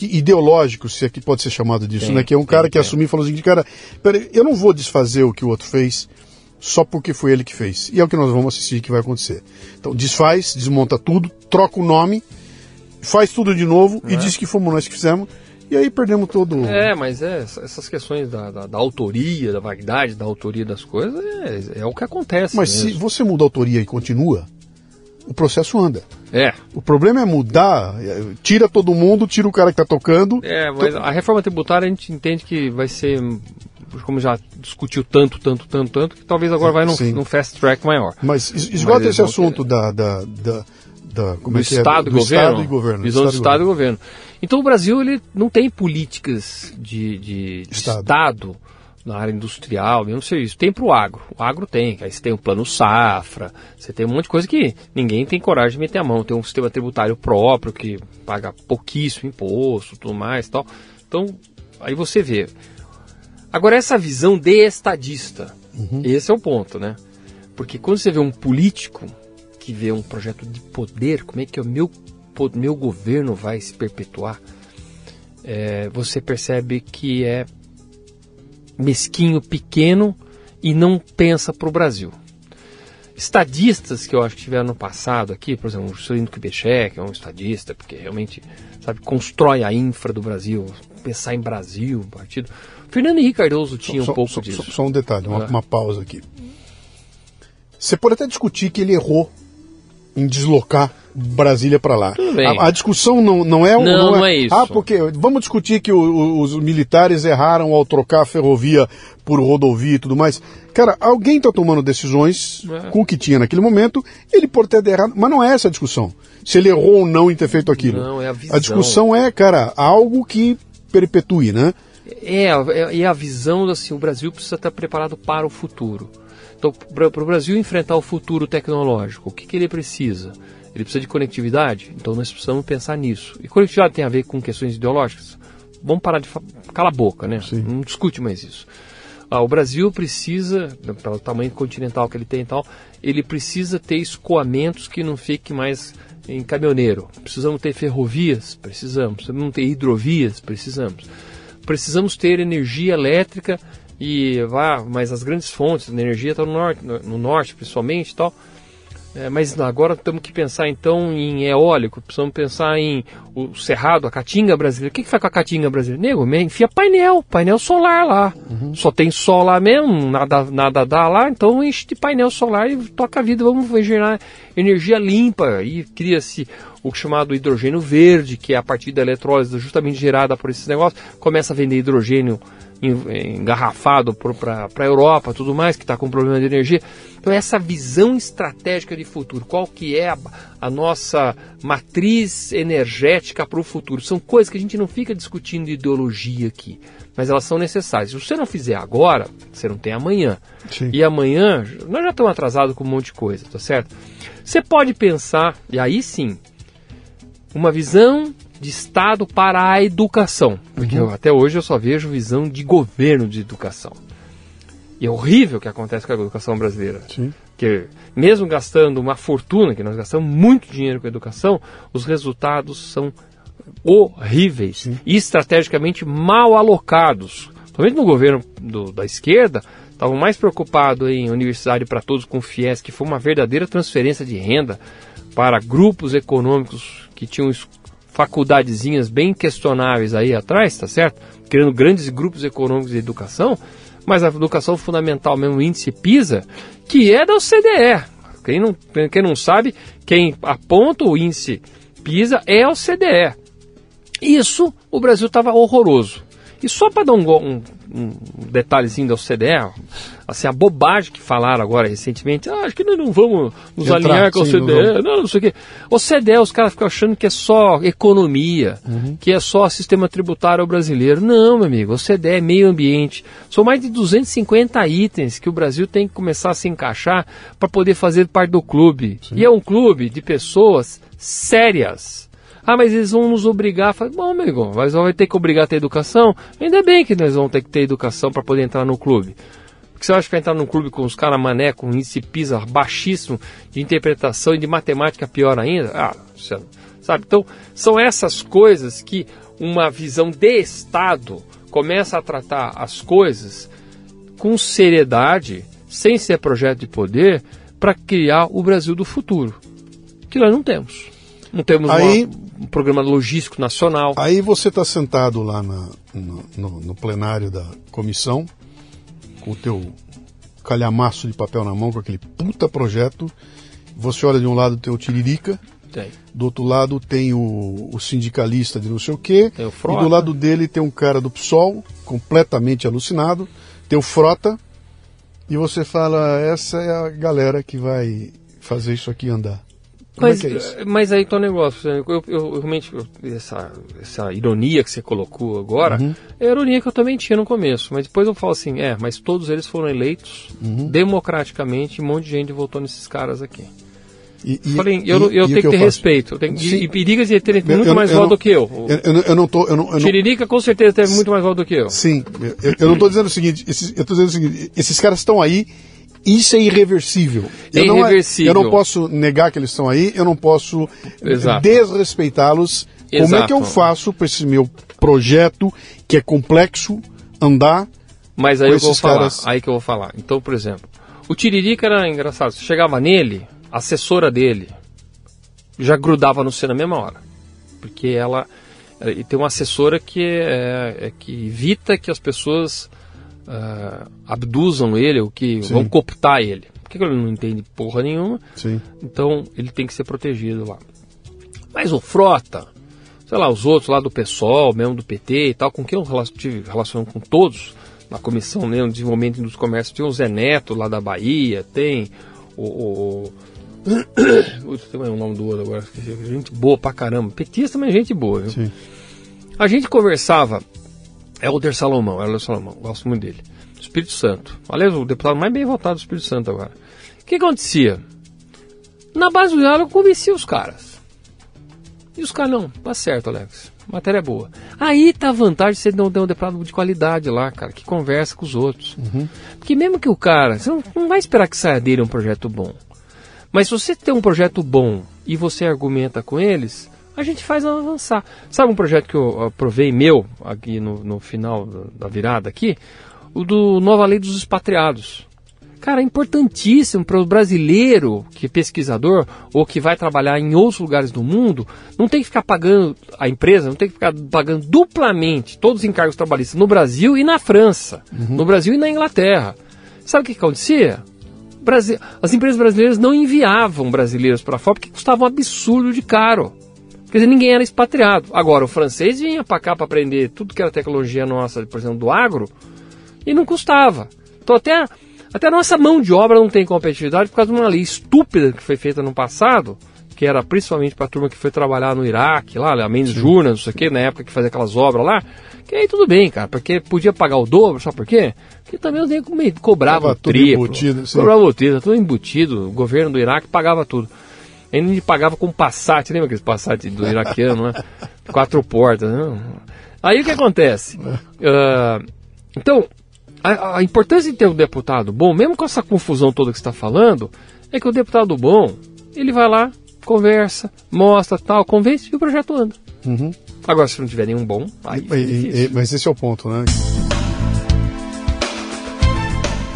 ideológico, se aqui pode ser chamado disso, tem, né? Que é um cara que tem. assumiu e falou assim, cara, peraí, eu não vou desfazer o que o outro fez só porque foi ele que fez. E é o que nós vamos assistir que vai acontecer. Então desfaz, desmonta tudo, troca o nome, faz tudo de novo é. e diz que fomos nós que fizemos. E aí perdemos todo. É, mas é, essas questões da, da, da autoria, da vaidade da autoria das coisas, é, é o que acontece. Mas mesmo. se você muda a autoria e continua, o processo anda. É. O problema é mudar, é, tira todo mundo, tira o cara que está tocando. É, mas a reforma tributária a gente entende que vai ser como já discutiu tanto, tanto, tanto, tanto, que talvez agora vai num, num fast track maior. Mas esgota esse assunto da, da, da, da como é que Estado, é? do governo, Estado e governo. Visão do Estado, Estado e governo. Então o Brasil ele não tem políticas de, de, de Estado. Estado. na área industrial, mesmo serviço. Tem para o agro. O agro tem, aí você tem o plano safra, você tem um monte de coisa que ninguém tem coragem de meter a mão. Tem um sistema tributário próprio que paga pouquíssimo imposto, tudo mais tal. Então, aí você vê, Agora, essa visão de estadista, uhum. esse é o ponto, né? Porque quando você vê um político que vê um projeto de poder, como é que o meu, meu governo vai se perpetuar, é, você percebe que é mesquinho, pequeno e não pensa para o Brasil. Estadistas que eu acho que tiveram no passado aqui, por exemplo, o Juscelino Kubitschek é um estadista, porque realmente sabe, constrói a infra do Brasil, pensar em Brasil, partido. Fernando Henrique Cardoso tinha só, um pouco só, disso. Só, só, um detalhe, uma, ah. uma pausa aqui. Você pode até discutir que ele errou em deslocar Brasília para lá. A, a, discussão não, não é não, não, é, não é isso. Ah, porque vamos discutir que o, os militares erraram ao trocar a ferrovia por rodovia e tudo mais. Cara, alguém está tomando decisões é. com o que tinha naquele momento, ele pode ter errado, mas não é essa a discussão. Se ele errou ou não em ter feito aquilo. Não, é a visão. A discussão é, cara, algo que perpetue, né? É, é, é a visão assim, o Brasil precisa estar preparado para o futuro. Então, para o Brasil enfrentar o futuro tecnológico, o que, que ele precisa? Ele precisa de conectividade? Então nós precisamos pensar nisso. E conectividade tem a ver com questões ideológicas? Vamos parar de calar a boca, né? Sim. Não discute mais isso. Ah, o Brasil precisa, pelo tamanho continental que ele tem e tal, ele precisa ter escoamentos que não fique mais em caminhoneiro. Precisamos ter ferrovias? Precisamos. Precisamos ter hidrovias? Precisamos. Precisamos ter energia elétrica e vá, mas as grandes fontes de energia estão no norte, no, no norte principalmente, tal. É, mas agora temos que pensar então em eólico, precisamos pensar em o cerrado, a caatinga brasileira. O que, que faz com a caatinga brasileira? Nego, enfia painel, painel solar lá. Uhum. Só tem sol lá mesmo, nada, nada dá lá, então enche de painel solar e toca a vida. Vamos gerar energia limpa e cria-se o chamado hidrogênio verde, que é a partir da eletrólise justamente gerada por esses negócios. Começa a vender hidrogênio engarrafado para a Europa, tudo mais, que está com problema de energia. Então essa visão estratégica de futuro, qual que é a, a nossa matriz energética para o futuro, são coisas que a gente não fica discutindo ideologia aqui, mas elas são necessárias. Se você não fizer agora, você não tem amanhã. Sim. E amanhã, nós já estamos atrasados com um monte de coisa, tá certo? Você pode pensar, e aí sim, uma visão de Estado para a educação. Porque uhum. eu, até hoje eu só vejo visão de governo de educação. E é horrível o que acontece com a educação brasileira. Sim. Que mesmo gastando uma fortuna, que nós gastamos muito dinheiro com a educação, os resultados são horríveis Sim. e estrategicamente mal alocados. Somente no governo do, da esquerda, estavam mais preocupados em universidade para todos com FIES, que foi uma verdadeira transferência de renda para grupos econômicos que tinham faculdadezinhas bem questionáveis aí atrás, tá certo? Criando grandes grupos econômicos de educação, mas a educação fundamental mesmo, o índice PISA, que é da OCDE. Quem não, quem não sabe, quem aponta o índice PISA é a OCDE. Isso, o Brasil estava horroroso. E só para dar um, um, um, detalhezinho da OCDE, assim, a bobagem que falaram agora recentemente, ah, acho que nós não vamos nos Entrar, alinhar com a OCDE, não, não, não sei o quê. OCDE, os caras ficam achando que é só economia, uhum. que é só sistema tributário brasileiro. Não, meu amigo, OCDE é meio ambiente. São mais de 250 itens que o Brasil tem que começar a se encaixar para poder fazer parte do clube. Sim. E é um clube de pessoas sérias ah, mas eles vão nos obrigar. a fazer. Bom, amigo, mas vai ter que obrigar a ter educação. Ainda bem que nós vamos ter que ter educação para poder entrar no clube. Porque você acha que vai entrar num clube com os caras mané, com índice PISA baixíssimo de interpretação e de matemática pior ainda? Ah, sabe? Então, são essas coisas que uma visão de Estado começa a tratar as coisas com seriedade, sem ser projeto de poder, para criar o Brasil do futuro, que nós não temos. Não temos Aí, uma, um programa logístico nacional. Aí você está sentado lá na, no, no, no, plenário da comissão, com o teu calhamaço de papel na mão, com aquele puta projeto. Você olha de um lado tem o Tiririca, tem. do outro lado tem o, o sindicalista de não sei o quê, o Frota. e do lado dele tem um cara do PSOL, completamente alucinado, tem o Frota, e você fala, essa é a galera que vai fazer isso aqui andar. Como mas, é é mas aí tá o negócio. Eu, eu, eu realmente, essa, essa ironia que você colocou agora, uhum. é a ironia que eu também tinha no começo. Mas depois eu falo assim, é, mas todos eles foram eleitos uhum. democraticamente, um monte de gente votou nesses caras aqui. E, e, Falei, eu, eu tenho que, ter respeito. Tenho, e, e diga de ter muito eu, mais voto do que eu. Eu, eu não tô. Eu não, eu Tiririca com certeza teve muito mais voto do que eu. Sim, eu, não estou dizendo o seguinte, esses, eu estou dizendo o seguinte, esses caras estão aí isso é irreversível. É eu irreversível. Não, eu não posso negar que eles estão aí, eu não posso desrespeitá-los. Como é que eu faço para esse meu projeto, que é complexo, andar? Mas aí eu vou falar. Caras... Aí que eu vou falar. Então, por exemplo, o Tiririca era engraçado. Você chegava nele, a assessora dele já grudava no C na mesma hora. Porque ela. E tem uma assessora que, é, é que evita que as pessoas uh, abduzam ele, ou que Sim. vão cooptar ele. Porque ele não entende porra nenhuma. Sim. Então ele tem que ser protegido lá. Mas o Frota, sei lá, os outros lá do PSOL, mesmo do PT e tal, com quem eu tive relação com todos, na comissão né, de desenvolvimento dos comércios, tem o Zé Neto lá da Bahia, tem o. o, o tem o nome do outro agora, gente boa pra caramba. Petista é gente boa, viu? Sim. A gente conversava Helder Salomão, Helder Salomão, gosto muito dele. Espírito Santo. Aliás, o deputado mais bem votado do Espírito Santo agora. O que acontecia? Na base do diálogo, eu convencia os caras. E os caras, não, tá certo, Alex. Matéria é boa. Aí tá a vantagem de você não ter um deputado de qualidade lá, cara, que conversa com os outros. Uhum. Porque mesmo que o cara, você não, não vai esperar que saia dele um projeto bom. Mas se você tem um projeto bom e você argumenta com eles, a gente faz avançar. Sabe um projeto que eu aprovei meu, aqui no, no final da virada aqui? O do Nova Lei dos Expatriados. Cara, é importantíssimo para o brasileiro que é pesquisador ou que vai trabalhar em outros lugares do mundo, não tem que ficar pagando a empresa, não tem que ficar pagando duplamente todos os encargos trabalhistas no Brasil e na França, uhum. no Brasil e na Inglaterra. Sabe o que, que acontecia? As empresas brasileiras não enviavam brasileiros para fora porque custava um absurdo de caro. Quer dizer, ninguém era expatriado. Agora, o francês vinha para cá para aprender tudo que era tecnologia nossa, por exemplo, do agro, e não custava. Então, até até a nossa mão de obra não tem competitividade por causa de uma lei estúpida que foi feita no passado, que era principalmente para a turma que foi trabalhar no Iraque, lá, a Mendes Jurnas, não sei o quê, na época que fazia aquelas obras lá. Que aí tudo bem, cara, porque podia pagar o dobro, sabe por quê? Porque também os negros cobravam o triplo. Embutido, cobrava o triplo, tudo embutido. O governo do Iraque pagava tudo. Ainda pagava com Passat, lembra aquele Passat do iraquiano, né? Quatro portas, né? Aí o que acontece? Uh, então, a, a, importância de ter um deputado bom, mesmo com essa confusão toda que você está falando, é que o deputado bom, ele vai lá, conversa, mostra, tal, convence e o projeto anda. Uhum. Agora, se não tiver nenhum bom, aí e, e, Mas esse é o ponto, né?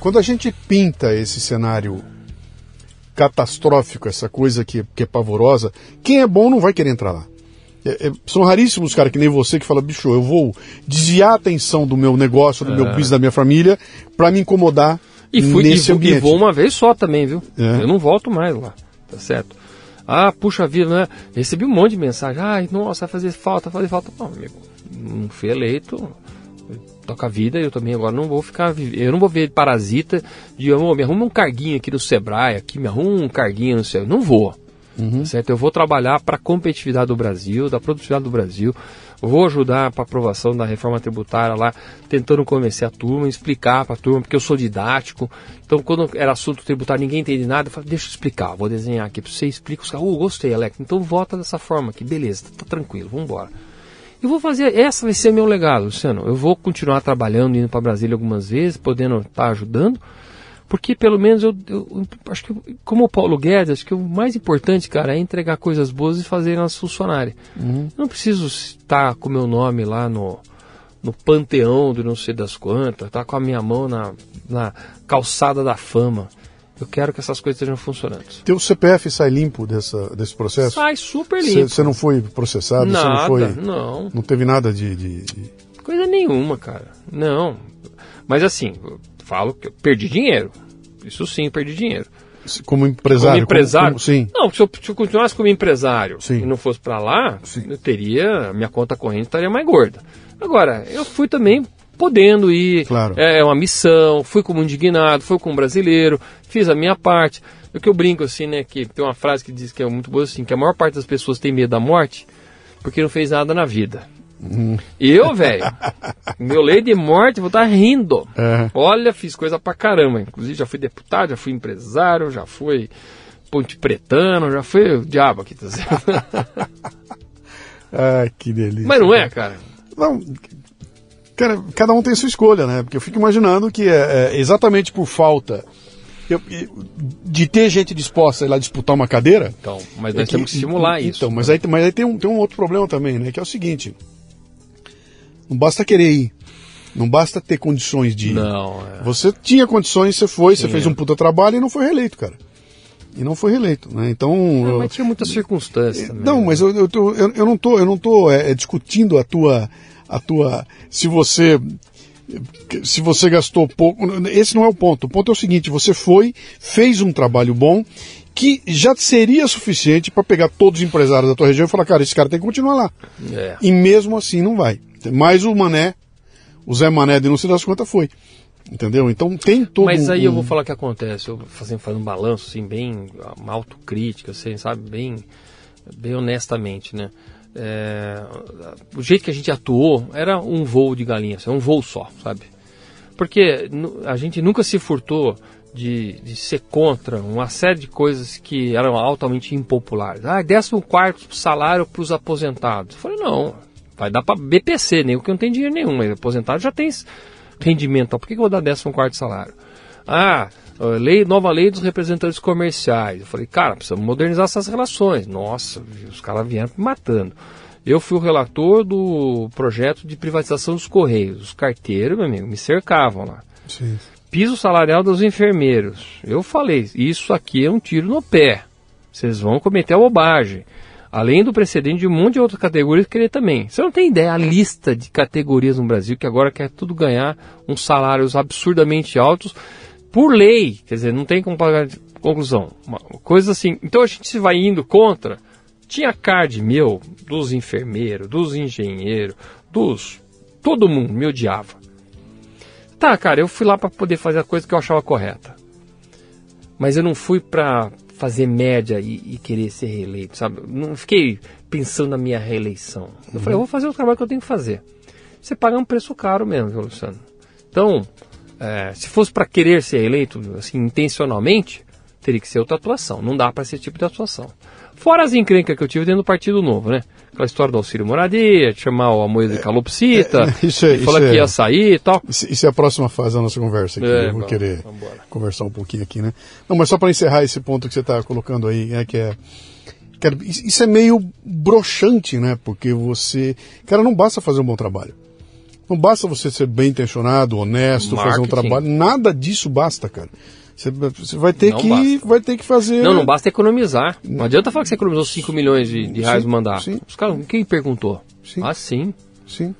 Quando a gente pinta esse cenário catastrófico, essa coisa que, que é pavorosa, quem é bom não vai querer entrar lá. É, é, são raríssimos caras que nem você que fala, bicho, eu vou desviar a atenção do meu negócio, do é. meu business, da minha família, para me incomodar e fui, nesse e, ambiente. E vou uma vez só também, viu? É. Eu não volto mais lá, tá certo? Ah, puxa vida, né? Recebi um monte de mensagem. Ai, nossa, vai fazer falta, vai fazer falta. Não, amigo, não fui eleito, toca a vida, eu também agora não vou ficar, eu não vou ver parasita de, oh, me arruma um carguinho aqui no Sebrae, aqui me arruma um carguinho no Sebrae, não vou. Uhum. Certo? Eu vou trabalhar para a competitividade do Brasil, da produtividade do Brasil. Vou ajudar para a aprovação da reforma tributária lá, tentando convencer a turma, explicar para a turma, porque eu sou didático. Então, quando era assunto tributário, ninguém entende nada. Eu falo, deixa eu explicar, vou desenhar aqui para você, explica os caras. Oh, gostei, Alex. Então, vota dessa forma aqui, beleza, tá, tá tranquilo, vamos embora. Eu vou fazer, essa vai ser meu legado, Luciano. Eu vou continuar trabalhando, indo para Brasília algumas vezes, podendo estar tá ajudando, porque pelo menos eu, eu, acho que, como o Paulo Guedes, acho que o mais importante, cara, é entregar coisas boas e fazer elas funcionarem. Uhum. Eu não preciso estar com o meu nome lá no, no panteão do não sei das quantas, tá com a minha mão na, na calçada da fama. Eu quero que essas coisas estejam funcionando. Teu CPF sai limpo dessa, desse processo? Sai super limpo. Você não foi processado? Nada, não, foi, não. Não teve nada de, de, de, Coisa nenhuma, cara. Não. Mas assim, falo que eu perdi dinheiro. Isso sim, perdi dinheiro. Como empresário? Como empresário? Como, como, sim. Não, se eu, se eu, continuasse como empresário sim. e não fosse para lá, sim. eu teria, minha conta corrente estaria mais gorda. Agora, eu fui também podendo ir. Claro. É, é uma missão, fui como indignado, fui como brasileiro, fiz a minha parte. O que eu brinco assim, né, que tem uma frase que diz que é muito boa assim, que a maior parte das pessoas tem medo da morte porque não fez nada na vida. Hum. Eu, velho, meu lei de morte, vou estar tá rindo. É. Olha, fiz coisa pra caramba. Inclusive, já fui deputado, já fui empresário, já fui ponte pretano, já fui o diabo aqui, tá Ah, que delícia. Mas não é, cara? Não, Cara, cada um tem sua escolha, né? Porque eu fico imaginando que é, é exatamente por falta eu, de ter gente disposta a ir lá disputar uma cadeira. Então, mas nós é temos que estimular então, isso. Então, mas aí, mas aí tem, um, tem um outro problema também, né? Que é o seguinte: não basta querer ir. Não basta ter condições de ir. Não. É. Você tinha condições, você foi, tinha. você fez um puta trabalho e não foi reeleito, cara. e não foi reeleito, né? Então, não, mas tinha muitas circunstâncias. Também, não, né? mas eu, eu, tô, eu, eu, não tô, eu não tô é, discutindo a tua, a tua, se você se você gastou pouco, esse não é o ponto. O ponto é o seguinte: você foi, fez um trabalho bom que já seria suficiente para pegar todos os empresários da tua região e falar, cara, esse cara tem que continuar lá. É. E mesmo assim não vai. Mas o Mané, o Zé Mané de não se das contas foi. Entendeu? Então tem todo Mas aí um... eu vou falar o que acontece. Eu fazendo, fazendo um balanço, assim, bem uma autocrítica, assim, sabe? Bem, bem honestamente, né? É, o jeito que a gente atuou era um voo de galinha, assim, um voo só, sabe? Porque a gente nunca se furtou de, de, ser contra uma série de coisas que eram altamente impopulares. Ah, décimo quarto salário para os aposentados. Eu falei, não, vai dar para BPC, nem o que não tem dinheiro nenhum, mas aposentado já tem rendimento, por que, que eu vou dar décimo quarto salário? Ah, lei, nova lei dos representantes comerciais. Eu falei, cara, precisamos modernizar essas relações. Nossa, os caras vieram matando. Eu fui o relator do projeto de privatização dos Correios. Os carteiros, meu amigo, me cercavam lá. Sim. Piso salarial dos enfermeiros. Eu falei, isso aqui é um tiro no pé. Vocês vão cometer a bobagem. Além do precedente de um monte de outras categorias querer também. Você não tem ideia a lista de categorias no Brasil que agora quer tudo ganhar uns salários absurdamente altos por lei. Quer dizer, não tem como pagar conclusão. Uma coisa assim. Então a gente se vai indo contra. Tinha card meu, dos enfermeiros, dos engenheiros, dos. Todo mundo me odiava. Tá, cara, eu fui lá para poder fazer a coisa que eu achava correta. Mas eu não fui para fazer média e, e, querer ser reeleito, sabe? Não fiquei pensando na minha reeleição. Eu uhum. falei, eu vou fazer o trabalho que eu tenho que fazer. Você paga um preço caro mesmo, viu, Luciano? Então, é, se fosse para querer ser eleito, assim, intencionalmente, teria que ser outra atuação. Não dá para esse tipo de atuação. Fora as encrencas que eu tive dentro do Partido Novo, né? Aquela história do auxílio moradia, chamar o Amoedo de calopsita, é, isso é, falar que ia sair e tal. Isso é a próxima fase da nossa conversa aqui. É, eu vou querer vambora. conversar um pouquinho aqui, né? Não, mas só para encerrar esse ponto que você está colocando aí, é que é. Isso é meio broxante, né? Porque você. Cara, não basta fazer um bom trabalho. Não basta você ser bem intencionado, honesto, Marketing. fazer um trabalho. Nada disso basta, cara. Você vai ter, que, vai ter que fazer. Não, não basta economizar. Não adianta falar que você economizou 5 milhões de, de reais no mandato. Sim. Os caras, quem perguntou? Sim. Ah, sim. Sim.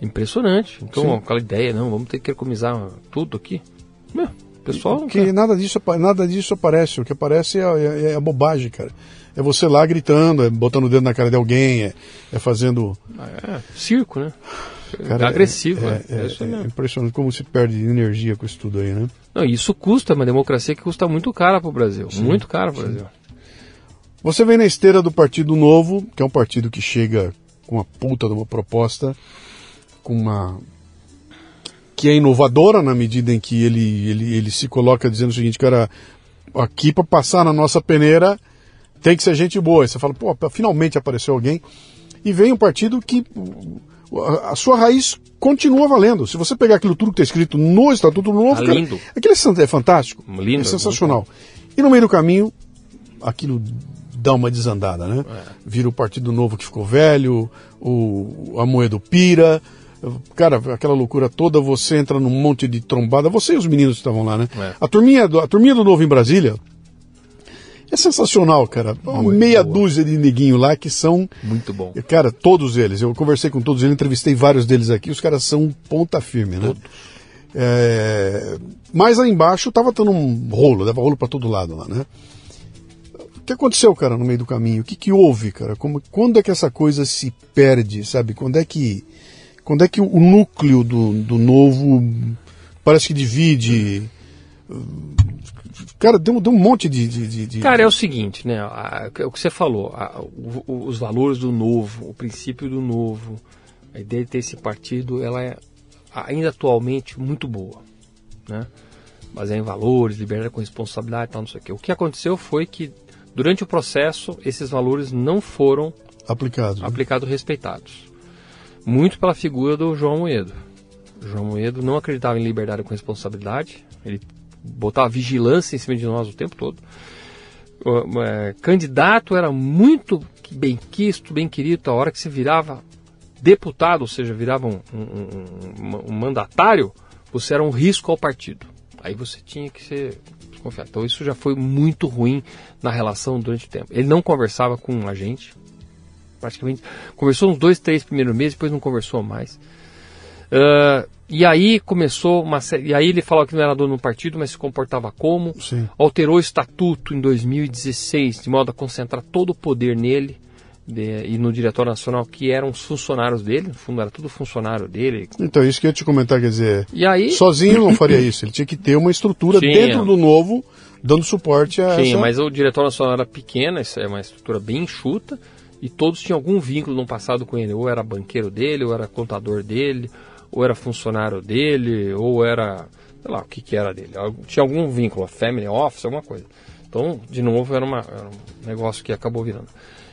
Impressionante. Então, sim. aquela ideia, não, vamos ter que economizar tudo aqui. Meu, pessoal. Que nada disso, nada disso aparece. O que aparece é, é, é, a bobagem, cara. É você lá gritando, é botando o dedo na cara de alguém, é, é fazendo. É, circo, né? Cara, agressivo. É, é, é, é impressionante como se perde energia com isso tudo aí, né? Não, isso custa, uma democracia que custa muito cara para o Brasil. Sim, muito cara para o Brasil. Você vem na esteira do Partido Novo, que é um partido que chega com uma puta de uma proposta, com uma. que é inovadora na medida em que ele, ele, ele se coloca dizendo o seguinte, cara, aqui para passar na nossa peneira tem que ser gente boa. E você fala, pô, finalmente apareceu alguém. E vem um partido que a sua raiz continua valendo. Se você pegar aquilo tudo que está escrito no Estatuto Novo, tá. Cara, aquilo é, é fantástico. Lindo, é sensacional. E no meio do caminho, aquilo dá uma desandada, né? É. Vira o Partido Novo que ficou velho, o a Moedo pira. Cara, aquela loucura toda, você entra num monte de trombada. Você e os meninos que estavam lá, né? É. A, turminha do, a turminha do Novo em Brasília, é sensacional, cara. Uma meia boa. dúzia de neguinho lá que são. Muito bom. Cara, todos eles. Eu conversei com todos eles, entrevistei vários deles aqui. Os caras são ponta firme, né? Todos. É... Mas lá embaixo tava tendo um rolo, dava rolo para todo lado lá, né? O que aconteceu, cara, no meio do caminho? O que, que houve, cara? Como, quando é que essa coisa se perde, sabe? Quando é que, quando é que o núcleo do, do novo parece que divide? Cara, deu, deu um monte de, de, de, Cara, é o seguinte, né? A, é o que você falou, a, o, os valores do novo, o princípio do novo, a ideia de ter esse partido, ela é ainda atualmente muito boa, né? Mas é em valores, liberdade com responsabilidade e tal, não sei o quê. O que aconteceu foi que, durante o processo, esses valores não foram aplicados, né? aplicados respeitados. Muito pela figura do João Moedo. O João Moedo não acreditava em liberdade com responsabilidade, ele botar vigilância em cima de nós o tempo todo. O, é, candidato era muito bem quisto, bem querido, a hora que se virava deputado, ou seja, virava um, um, um, um mandatário, você era um risco ao partido. Aí você tinha que ser desconfiado. Então isso já foi muito ruim na relação durante o tempo. Ele não conversava com a gente, praticamente. Conversou uns dois, três primeiros meses, depois não conversou mais. Uh, e aí começou uma série. E aí ele falou que não era dono do partido, mas se comportava como. Sim. Alterou o estatuto em 2016, de modo a concentrar todo o poder nele de, e no diretório nacional, que eram os funcionários dele, no fundo era tudo funcionário dele. Então, isso que eu ia te comentar, quer dizer, E aí. sozinho não faria isso, ele tinha que ter uma estrutura Tinha. dentro do novo, dando suporte a Tinha, essa... mas o diretório nacional era pequeno, isso é uma estrutura bem enxuta, e todos tinham algum vínculo no passado com ele. Ou era banqueiro dele, ou era contador dele, ou era funcionário dele, ou era. sei lá, o que, que era dele. Tinha algum vínculo, family office, alguma coisa. Então, de novo, era, uma, era um negócio que acabou virando.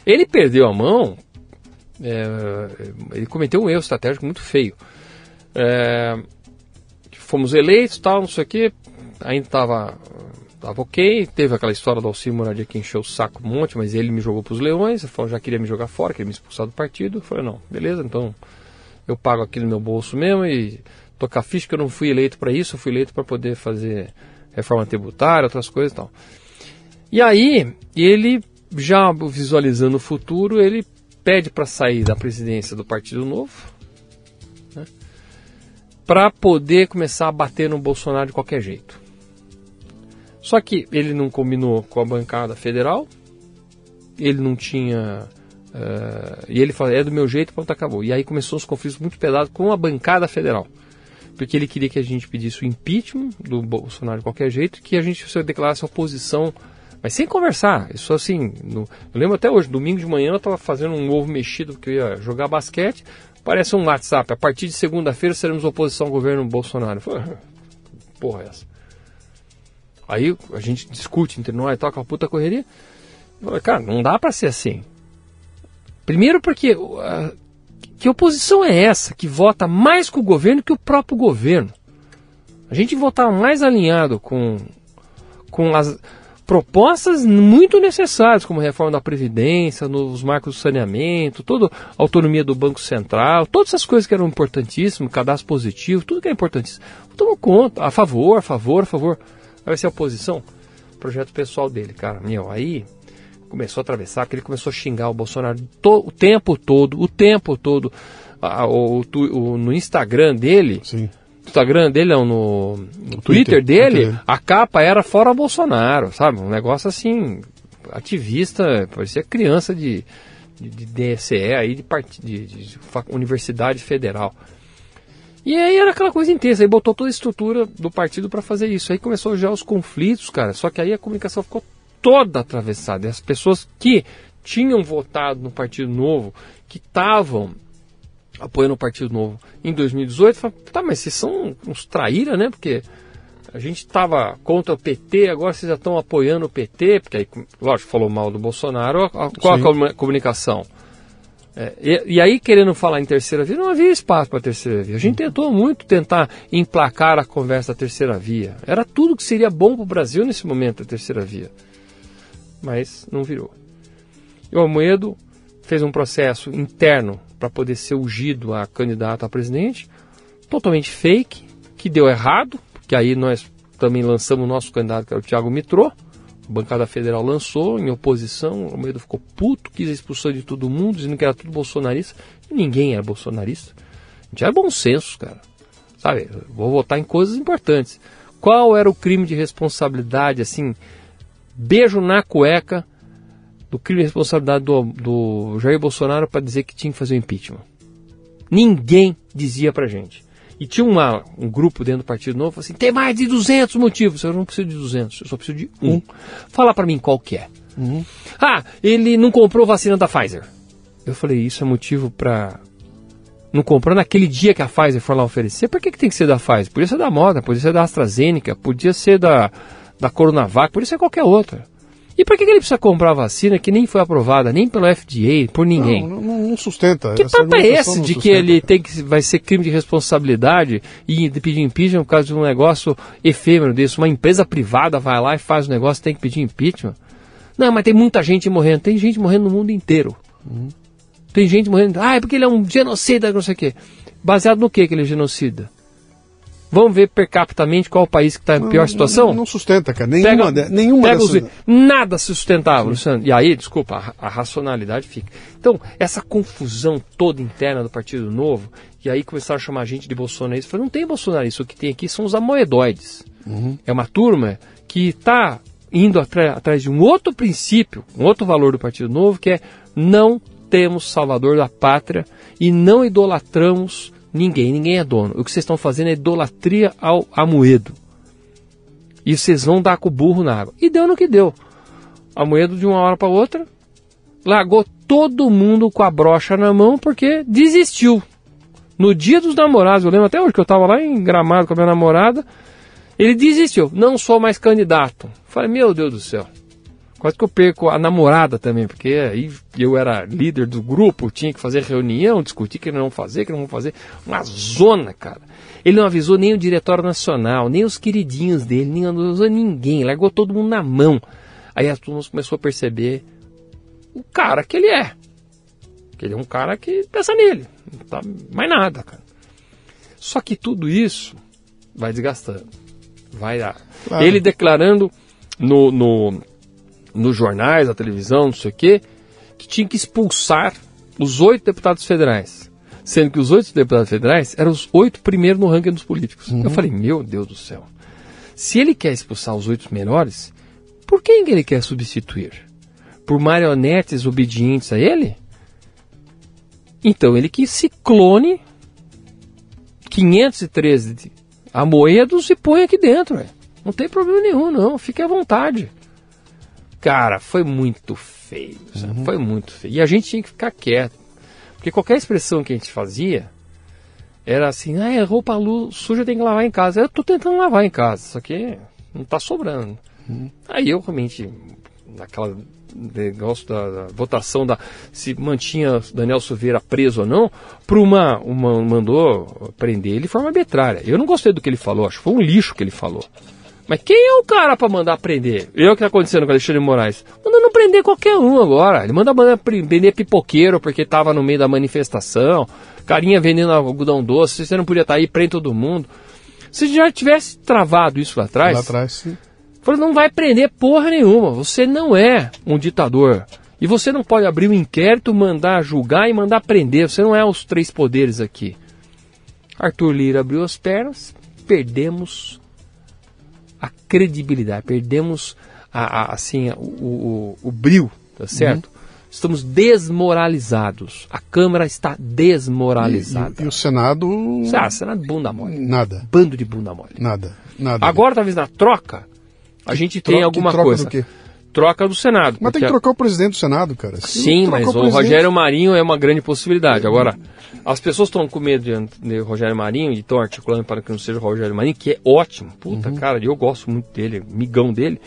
Ele perdeu a mão, é, ele cometeu um erro estratégico muito feio. É, fomos eleitos, tal, não sei o que, ainda estava tava ok, teve aquela história do auxílio moradia que encheu o saco um monte, mas ele me jogou para os leões, falou, já queria me jogar fora, queria me expulsar do partido, eu falei, não, beleza, então eu pago aqui no meu bolso mesmo e tocar ficha que eu não fui eleito para isso, eu fui eleito para poder fazer reforma tributária, outras coisas e tal. E aí, ele, já visualizando o futuro, ele pede para sair da presidência do Partido Novo, né, para poder começar a bater no Bolsonaro de qualquer jeito. Só que ele não combinou com a bancada federal, ele não tinha. Eh, e ele falou, é do meu jeito, pronto, acabou. E aí começou os conflitos muito pesados com a bancada federal. Porque ele queria que a gente pedisse o impeachment do Bolsonaro de qualquer jeito, que a gente se declarasse oposição, mas sem conversar. Isso assim, no- eu lembro até hoje, domingo de manhã eu estava fazendo um ovo mexido porque eu ia jogar basquete. Parece um WhatsApp, a partir de segunda-feira seremos oposição ao governo Bolsonaro. Falei, porra é essa? Aí a gente discute entre nós e com a puta correria. Eu falei, cara, não dá pra ser assim. Primeiro porque uh, que oposição é essa que vota mais com o governo que o próprio governo? A gente votar mais alinhado com, com as propostas muito necessárias, como a reforma da Previdência, novos marcos do saneamento, toda a autonomia do Banco Central, todas essas coisas que eram importantíssimas, cadastro positivo, tudo que é importantíssimo. Votamos conta, a favor, a favor, a favor. Vai ser a oposição. Projeto pessoal dele, cara. Meu, aí começou a atravessar, que ele começou a xingar o Bolsonaro o tempo todo, o tempo todo. A- o- o no Instagram dele, Sim. no Instagram dele, não, no, no Twitter, Twitter dele, Twitter. a capa era fora Bolsonaro, sabe? Um negócio assim, ativista, parecia criança de, de, de DSE aí, de, part, de, de Universidade Federal. E aí era aquela coisa intensa, aí botou toda a estrutura do partido para fazer isso. Aí começou já os conflitos, cara. Só que aí a comunicação ficou toda atravessada. E as pessoas que tinham votado no Partido Novo, que estavam apoiando o Partido Novo em 2018, falaram, tá, mas vocês são uns traíra, né? Porque a gente estava contra o PT, agora vocês já estão apoiando o PT, porque aí, lógico, falou mal do Bolsonaro. a- a- Qual a Sim. comu- comunicação? É, e, e aí, querendo falar em terceira via, não havia espaço para terceira via. A gente tentou muito tentar emplacar a conversa da terceira via. Era tudo que seria bom para o Brasil nesse momento, a terceira via. Mas não virou. E o Almoedo fez um processo interno para poder ser ungido a candidato a presidente, totalmente fake, que deu errado, porque aí nós também lançamos o nosso candidato, que era o Thiago Mitrô. A bancada federal lançou em oposição, o Almeida ficou puto, quis a expulsão de todo mundo, dizendo que era tudo bolsonarista. Ninguém era bolsonarista. A gente é bom senso, cara. Sabe, vou votar em coisas importantes. Qual era o crime de responsabilidade, assim, beijo na cueca do crime de responsabilidade do, do Jair Bolsonaro para dizer que tinha que fazer o impeachment? Ninguém dizia pra gente. E tinha uma, um grupo dentro do Partido Novo assim: tem mais de 200 motivos. Eu não preciso de 200, eu só preciso de um. Fala pra mim qual que é. Ah, ele não comprou vacina da Pfizer. Eu falei: isso é motivo pra. Não comprou naquele dia que a Pfizer foi lá oferecer? Por que, que tem que ser da Pfizer? Podia ser da Moda, podia ser da AstraZeneca, podia ser da, da Coronavac, podia ser qualquer outra. E por que, ele precisa comprar vacina que nem foi aprovada nem pelo FDA, por ninguém? Não, não, não sustenta. Que papo é esse de que ele tem que vai ser crime de responsabilidade e de pedir impeachment por causa de um negócio efêmero desse? Uma empresa privada vai lá e faz o negócio tem que pedir impeachment? Não, mas tem muita gente morrendo. Tem gente morrendo no mundo inteiro. Tem gente morrendo. Ah, é porque ele é um genocida, não sei o quê. Baseado no que que ele é genocida? Vamos ver per capitamente qual o país que está em pior situação? Não, não, sustenta, cara. Nenhuma, pega, de, nenhuma pega dessas... os, Nada se sustentava, Luciano. E aí, desculpa, a, a, racionalidade fica. Então, essa confusão toda interna do Partido Novo, e aí começaram a chamar a gente de bolsonarista. Falei, não tem bolsonarista, o que tem aqui são os amoedoides. Uhum. É uma turma que está indo atrás de um outro princípio, um outro valor do Partido Novo, que é não temos salvador da pátria e não idolatramos Ninguém, ninguém é dono. O que vocês estão fazendo é idolatria ao Amoedo. E vocês vão dar com o burro na água. E deu no que deu. Amoedo, de uma hora para outra, largou todo mundo com a brocha na mão porque desistiu. No dia dos namorados, eu lembro até hoje que eu estava lá em Gramado com a minha namorada, ele desistiu. Não sou mais candidato. Falei, meu Deus do céu. Quase que eu perco a namorada também, porque aí eu era líder do grupo, tinha que fazer reunião, discutir que não fazer, que não vão fazer. Uma zona, cara. Ele não avisou nem o diretório nacional, nem os queridinhos dele, nem avisou ninguém, largou todo mundo na mão. Aí a turma começou a perceber o cara que ele é. Que ele é um cara que pensa nele, não tá mais nada, cara. Só que tudo isso vai desgastando. Vai dar. Claro. Ele declarando no, no nos jornais, na televisão, não sei o quê, que tinha que expulsar os oito deputados federais. Sendo que os oito deputados federais eram os oito primeiros no ranking dos políticos. Uhum. Eu falei, meu Deus do céu. Se ele quer expulsar os oito menores, por quem ele quer substituir? Por marionetes obedientes a ele? Então ele que se clone 513 amoedos e põe aqui dentro. Véio. Não tem problema nenhum, não. Fique à vontade. Cara, foi muito feio. Uhum. Foi muito feio. E a gente tinha que ficar quieto. Porque qualquer expressão que a gente fazia era assim, ah, é roupa suja tem que lavar em casa. Eu tô tentando lavar em casa, só que não tá sobrando. Uhum. Aí eu realmente, naquela negócio da, da, votação da se mantinha Daniel Silveira preso ou não, para uma, uma mandou prender ele de forma arbitrária. Eu não gostei do que ele falou, acho que foi um lixo que ele falou. Mas quem é o cara para mandar prender? Eu que tá acontecendo com o Alexandre Moraes. Manda não prender qualquer um agora. Ele manda prender pipoqueiro porque tava no meio da manifestação. Carinha vendendo algodão doce. Você não podia estar tá aí, prende todo mundo. Se já tivesse travado isso lá atrás. Lá atrás, sim. Falou, não vai prender porra nenhuma. Você não é um ditador. E você não pode abrir um inquérito, mandar julgar e mandar prender. Você não é os três poderes aqui. Arthur Lira abriu as pernas, perdemos a credibilidade, perdemos a, a assim, o, o, o brilho, tá certo? Uhum. Estamos desmoralizados. A Câmara está desmoralizada. E, e, e o Senado. Ah, Senado bunda mole. Nada. Bando de bunda mole. Nada. Nada. Agora, talvez na troca, a gente tem alguma coisa. Troca do Senado. Mas tem que trocar o presidente do Senado, cara. Sim, mas o, o Rogério Marinho é uma grande possibilidade. Agora, as pessoas estão com medo de, de, Rogério Marinho e estão articulando para que não seja o Rogério Marinho, que é ótimo. Puta, uhum. cara, eu gosto muito dele, migão dele.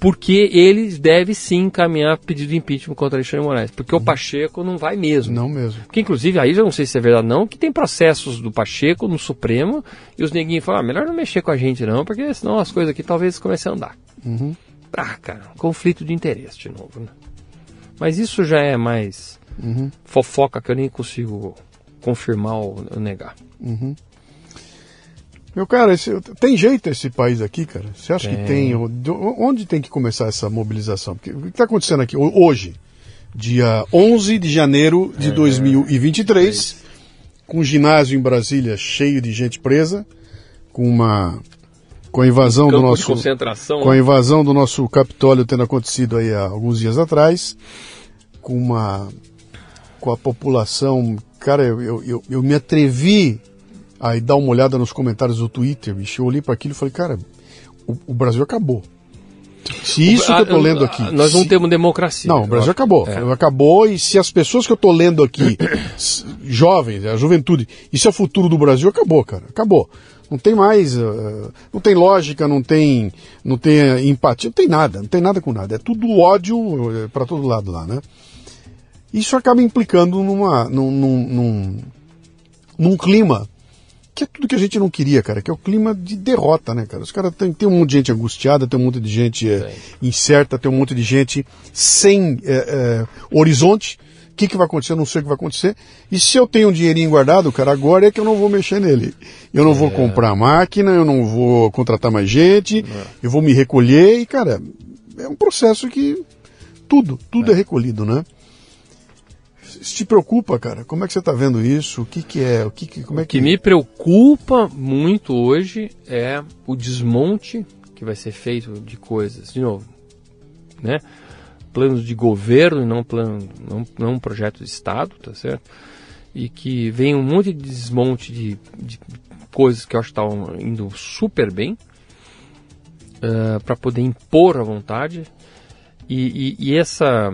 Porque ele deve sim encaminhar pedido de impeachment contra Alexandre Moraes. Porque uhum. o Pacheco não vai mesmo. Não mesmo. Porque, inclusive, aí eu não sei se é verdade não, que tem processos do Pacheco no Supremo e os neguinhos falam, ah, melhor não mexer com a gente não, porque senão as coisas aqui talvez comecem a andar. Uhum. Ah, cara, conflito de interesse de novo, né? Mas isso já é mais uhum. fofoca que eu nem consigo confirmar ou negar. Uhum. Meu cara, esse, tem jeito esse país aqui, cara? Você acha tem. que tem? Onde tem que começar essa mobilização? Porque, o que está acontecendo aqui hoje, dia 11 de janeiro de é, 2023, é com o ginásio em Brasília cheio de gente presa, com uma com a invasão do nosso com a né? invasão do nosso Capitólio tendo acontecido aí há alguns dias atrás, com uma com a população, cara, eu, eu, eu, me atrevi a dar uma olhada nos comentários do Twitter, bicho, eu olhei para aquilo e falei, cara, o, o, Brasil acabou. Se isso que eu tô lendo aqui. Nós não temos democracia. Não, o Brasil acabou. É. Acabou, e se as pessoas que eu tô lendo aqui, jovens, a juventude, isso é o futuro do Brasil, acabou, cara. Acabou. Não tem mais, uh, não tem lógica, não tem, não tem empatia, não tem nada, não tem nada com nada. É tudo ódio uh, para todo lado lá, né? Isso acaba implicando numa, num, num, num, num, clima que é tudo que a gente não queria, cara, que é o clima de derrota, né, cara? Os caras têm tem um monte de gente angustiada, tem um monte de gente é, incerta, tem um monte de gente sem é, é, horizonte que, que vai acontecer, eu não sei o que vai acontecer. E se eu tenho um dinheirinho guardado, cara, agora é que eu não vou mexer nele. Eu não é. vou comprar máquina, eu não vou contratar mais gente, é. eu vou me recolher e, cara, é um processo que tudo, tudo é, é recolhido, né? Isso te preocupa, cara? Como é que você está vendo isso? O que, que é? O que, que como é que... que me preocupa muito hoje é o desmonte que vai ser feito de coisas. De novo, né? Planos de governo e não plano, não, não um projeto de Estado, tá certo? E que vem um monte de desmonte de, de coisas que eu acho que estão indo super bem uh, eh, para poder impor a vontade. E, e, e essa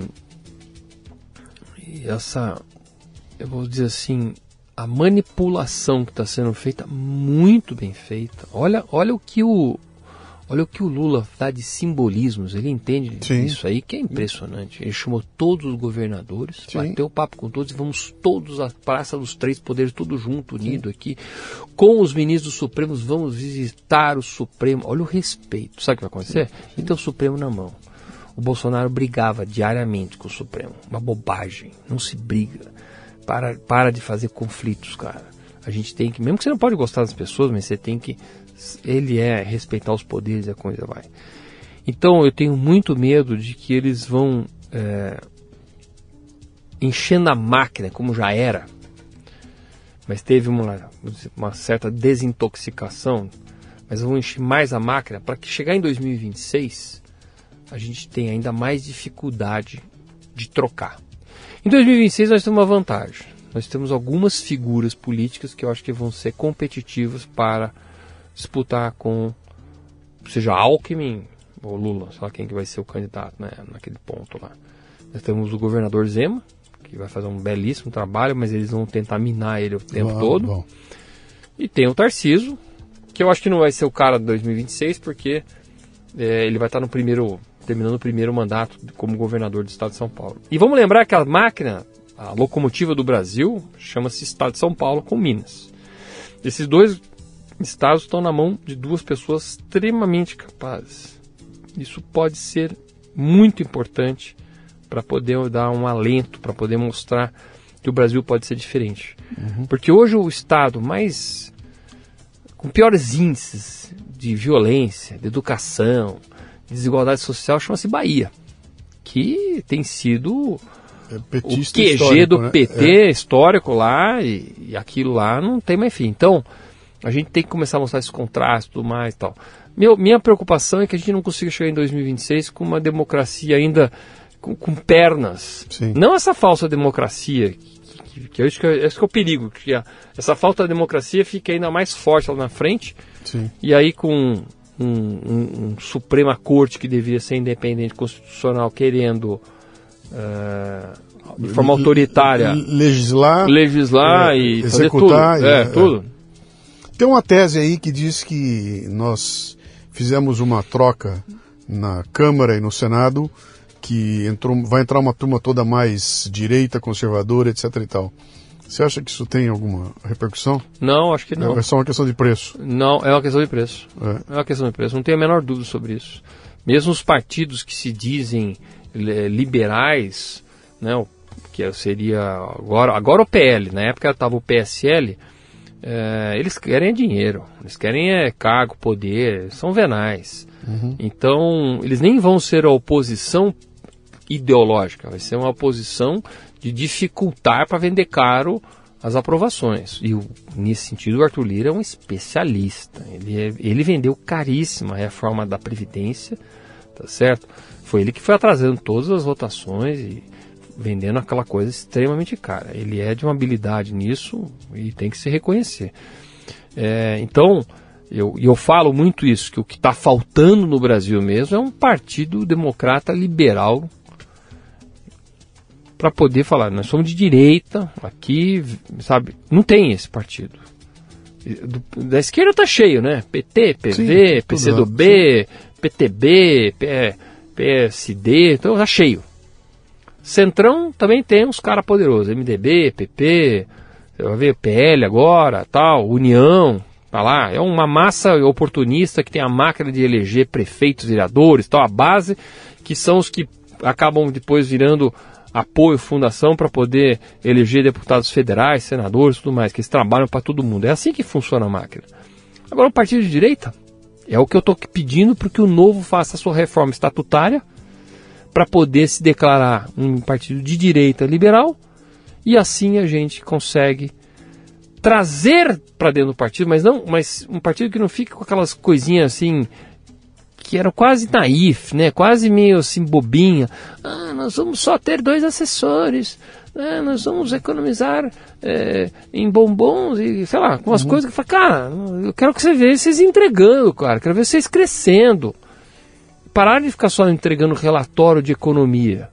essa, eu vou dizer assim, a manipulação que está sendo feita, muito bem feita. Olha, olha o que o Olha o que o Lula dá de simbolismos, ele entende Sim. isso aí que é impressionante. Ele chamou todos os governadores, Sim. bateu papo com todos e vamos todos à Praça dos Três Poderes, tudo junto, unido Sim. aqui. Com os ministros supremos, vamos visitar o Supremo. Olha o respeito. Sabe o que vai acontecer? Então o Supremo na mão. O Bolsonaro brigava diariamente com o Supremo. Uma bobagem. Não se briga. Para, para de fazer conflitos, cara. A gente tem que, mesmo que você não pode gostar das pessoas, mas você tem que. Ele é respeitar os poderes e a coisa vai. Então eu tenho muito medo de que eles vão é, enchendo a máquina, como já era, mas teve uma, uma certa desintoxicação, mas vão encher mais a máquina para que chegar em 2026 a gente tem ainda mais dificuldade de trocar. Em 2026 nós temos uma vantagem. Nós temos algumas figuras políticas que eu acho que vão ser competitivas para disputar com, seja Alckmin ou Lula, sei lá quem que vai ser o candidato né, naquele ponto lá. Nós temos o governador Zema, que vai fazer um belíssimo trabalho, mas eles vão tentar minar ele o tempo bom, todo. Bom. E tem o Tarciso, que eu acho que não vai ser o cara de 2026, porque é, ele vai estar no primeiro terminando o primeiro mandato como governador do estado de São Paulo. E vamos lembrar que a máquina, a locomotiva do Brasil, chama-se Estado de São Paulo com Minas. Esses dois estados estão na mão de duas pessoas extremamente capazes. Isso pode ser muito importante para poder dar um alento, para poder mostrar que o Brasil pode ser diferente. Uhum. Porque hoje o estado mais com piores índices de violência, de educação, desigualdade social chama-se Bahia, que tem sido é o QG do né? PT é. histórico lá e, e, aquilo lá não tem mais fim. Então, a gente tem que começar a mostrar esse contraste e tudo mais e tal. Meu, minha preocupação é que a gente não consiga chegar em 2026 com uma democracia ainda com, com pernas. Sim. Não essa falsa democracia, que, que, que, é esse que é, esse que é o perigo, que a, essa falta de democracia fica ainda mais forte lá na frente. Sim. E aí com um, um, um, Suprema Corte que deveria ser independente constitucional querendo uh, de forma autoritária legislar, legislar é, e executar, fazer tudo. É, é, tudo. Tem uma tese aí que diz que nós fizemos uma troca na Câmara e no Senado que entrou, vai entrar uma turma toda mais direita, conservadora, etc e tal. Você acha que isso tem alguma repercussão? Não, acho que não. É só uma questão de preço? Não, é uma questão de preço. É, é uma questão de preço. Não tenho a menor dúvida sobre isso. Mesmo os partidos que se dizem liberais, né, que seria agora, agora o PL, na época estava o PSL, é, eles querem dinheiro, eles querem é, cargo, poder, são venais. Uhum. Então, eles nem vão ser a oposição ideológica, vai ser uma oposição de dificultar para vender caro as aprovações. E nesse sentido, o Arthur Lira é um especialista. Ele, é, ele vendeu caríssima a reforma da Previdência, tá certo? Foi ele que foi atrasando todas as votações e vendendo aquela coisa extremamente cara. Ele é de uma habilidade nisso e tem que se reconhecer. É, então, eu, eu falo muito isso, que o que está faltando no Brasil mesmo é um partido democrata liberal para poder falar, nós somos de direita, aqui, sabe? Não tem esse partido. Do, da esquerda tá cheio, né? PT, PV, PCdoB. PTB, P, PSD, então tá cheio. Centrão também tem uns caras poderosos, MDB, PP, vai ver PL agora, tal, União, tá lá. É uma massa oportunista que tem a máquina de eleger prefeitos, vereadores, tal, a base, que são os que acabam depois virando apoio, fundação para poder eleger deputados federais, senadores, tudo mais, que eles trabalham para todo mundo. É assim que funciona a máquina. Agora, o partido de direita é o que eu estou pedindo para que o novo faça a sua reforma estatutária para poder se declarar um partido de direita liberal e assim a gente consegue trazer para dentro do partido, mas não, mas um partido que não fique com aquelas coisinhas assim que era quase naif, né? Quase meio assim bobinha. Ah, nós vamos só ter dois assessores. Ah, nós vamos economizar é, em bombons e sei lá, com umas uhum. coisas que fala, cara, eu quero que você veja vocês entregando, cara, quero ver vocês crescendo. Parar de ficar só entregando relatório de economia.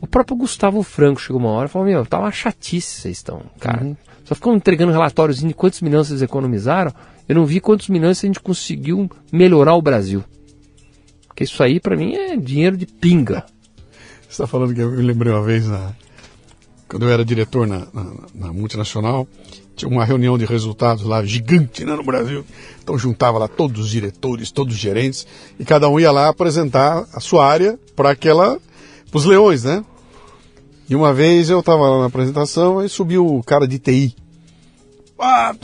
O próprio Gustavo Franco chegou uma hora e falou: Meu, tá uma chatice vocês estão, cara. Uhum. Só ficam entregando relatórios de quantos milhões vocês economizaram eu não vi quantos milhões a gente conseguiu melhorar o Brasil. Porque isso aí, para mim, é dinheiro de pinga. Você está falando que eu me lembrei uma vez, na, quando eu era diretor na, na, na, multinacional, tinha uma reunião de resultados lá gigante né, no Brasil. Então juntava lá todos os diretores, todos os gerentes, e cada um ia lá apresentar a sua área para aquela. para os leões, né? E uma vez eu estava lá na apresentação e subiu o cara de TI pá,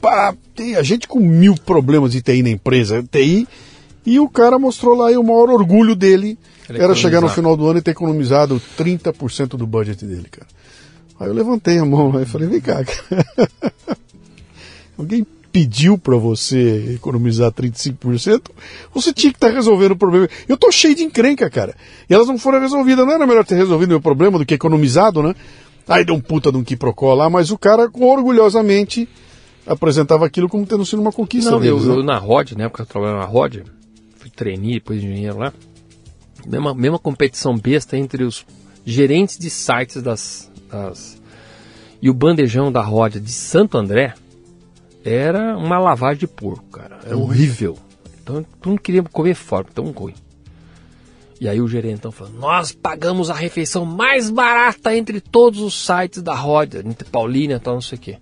pá, a gente com mil problemas de TI na empresa, TI, e o cara mostrou lá e o maior orgulho dele Ele era chegar no final do ano e ter economizado 30% do budget dele, cara. Aí eu levantei a mão lá e falei, vem cá, cara. Alguém pediu para você economizar 35%, você tinha que estar tá resolvendo o problema. Eu tô cheio de encrenca, cara. E elas não foram resolvidas. Não era melhor ter resolvido o meu problema do que economizado, né? Aí deu um puta de um quiprocó lá, mas o cara orgulhosamente apresentava aquilo como tendo sido uma conquista Não, deles, eu, né? eu, na ROD, na época eu trabalhava na ROD, fui trainee, depois engenheiro lá, mesma, mesma competição besta entre os gerentes de sites das, das... E o bandejão da ROD de Santo André era uma lavagem de porco, cara. Era horrível. Então, tu não queria comer fora, tão ruim. E aí o gerentão falou: Nós pagamos a refeição mais barata entre todos os sites da roda, entre Paulínia e tal, não sei o quê.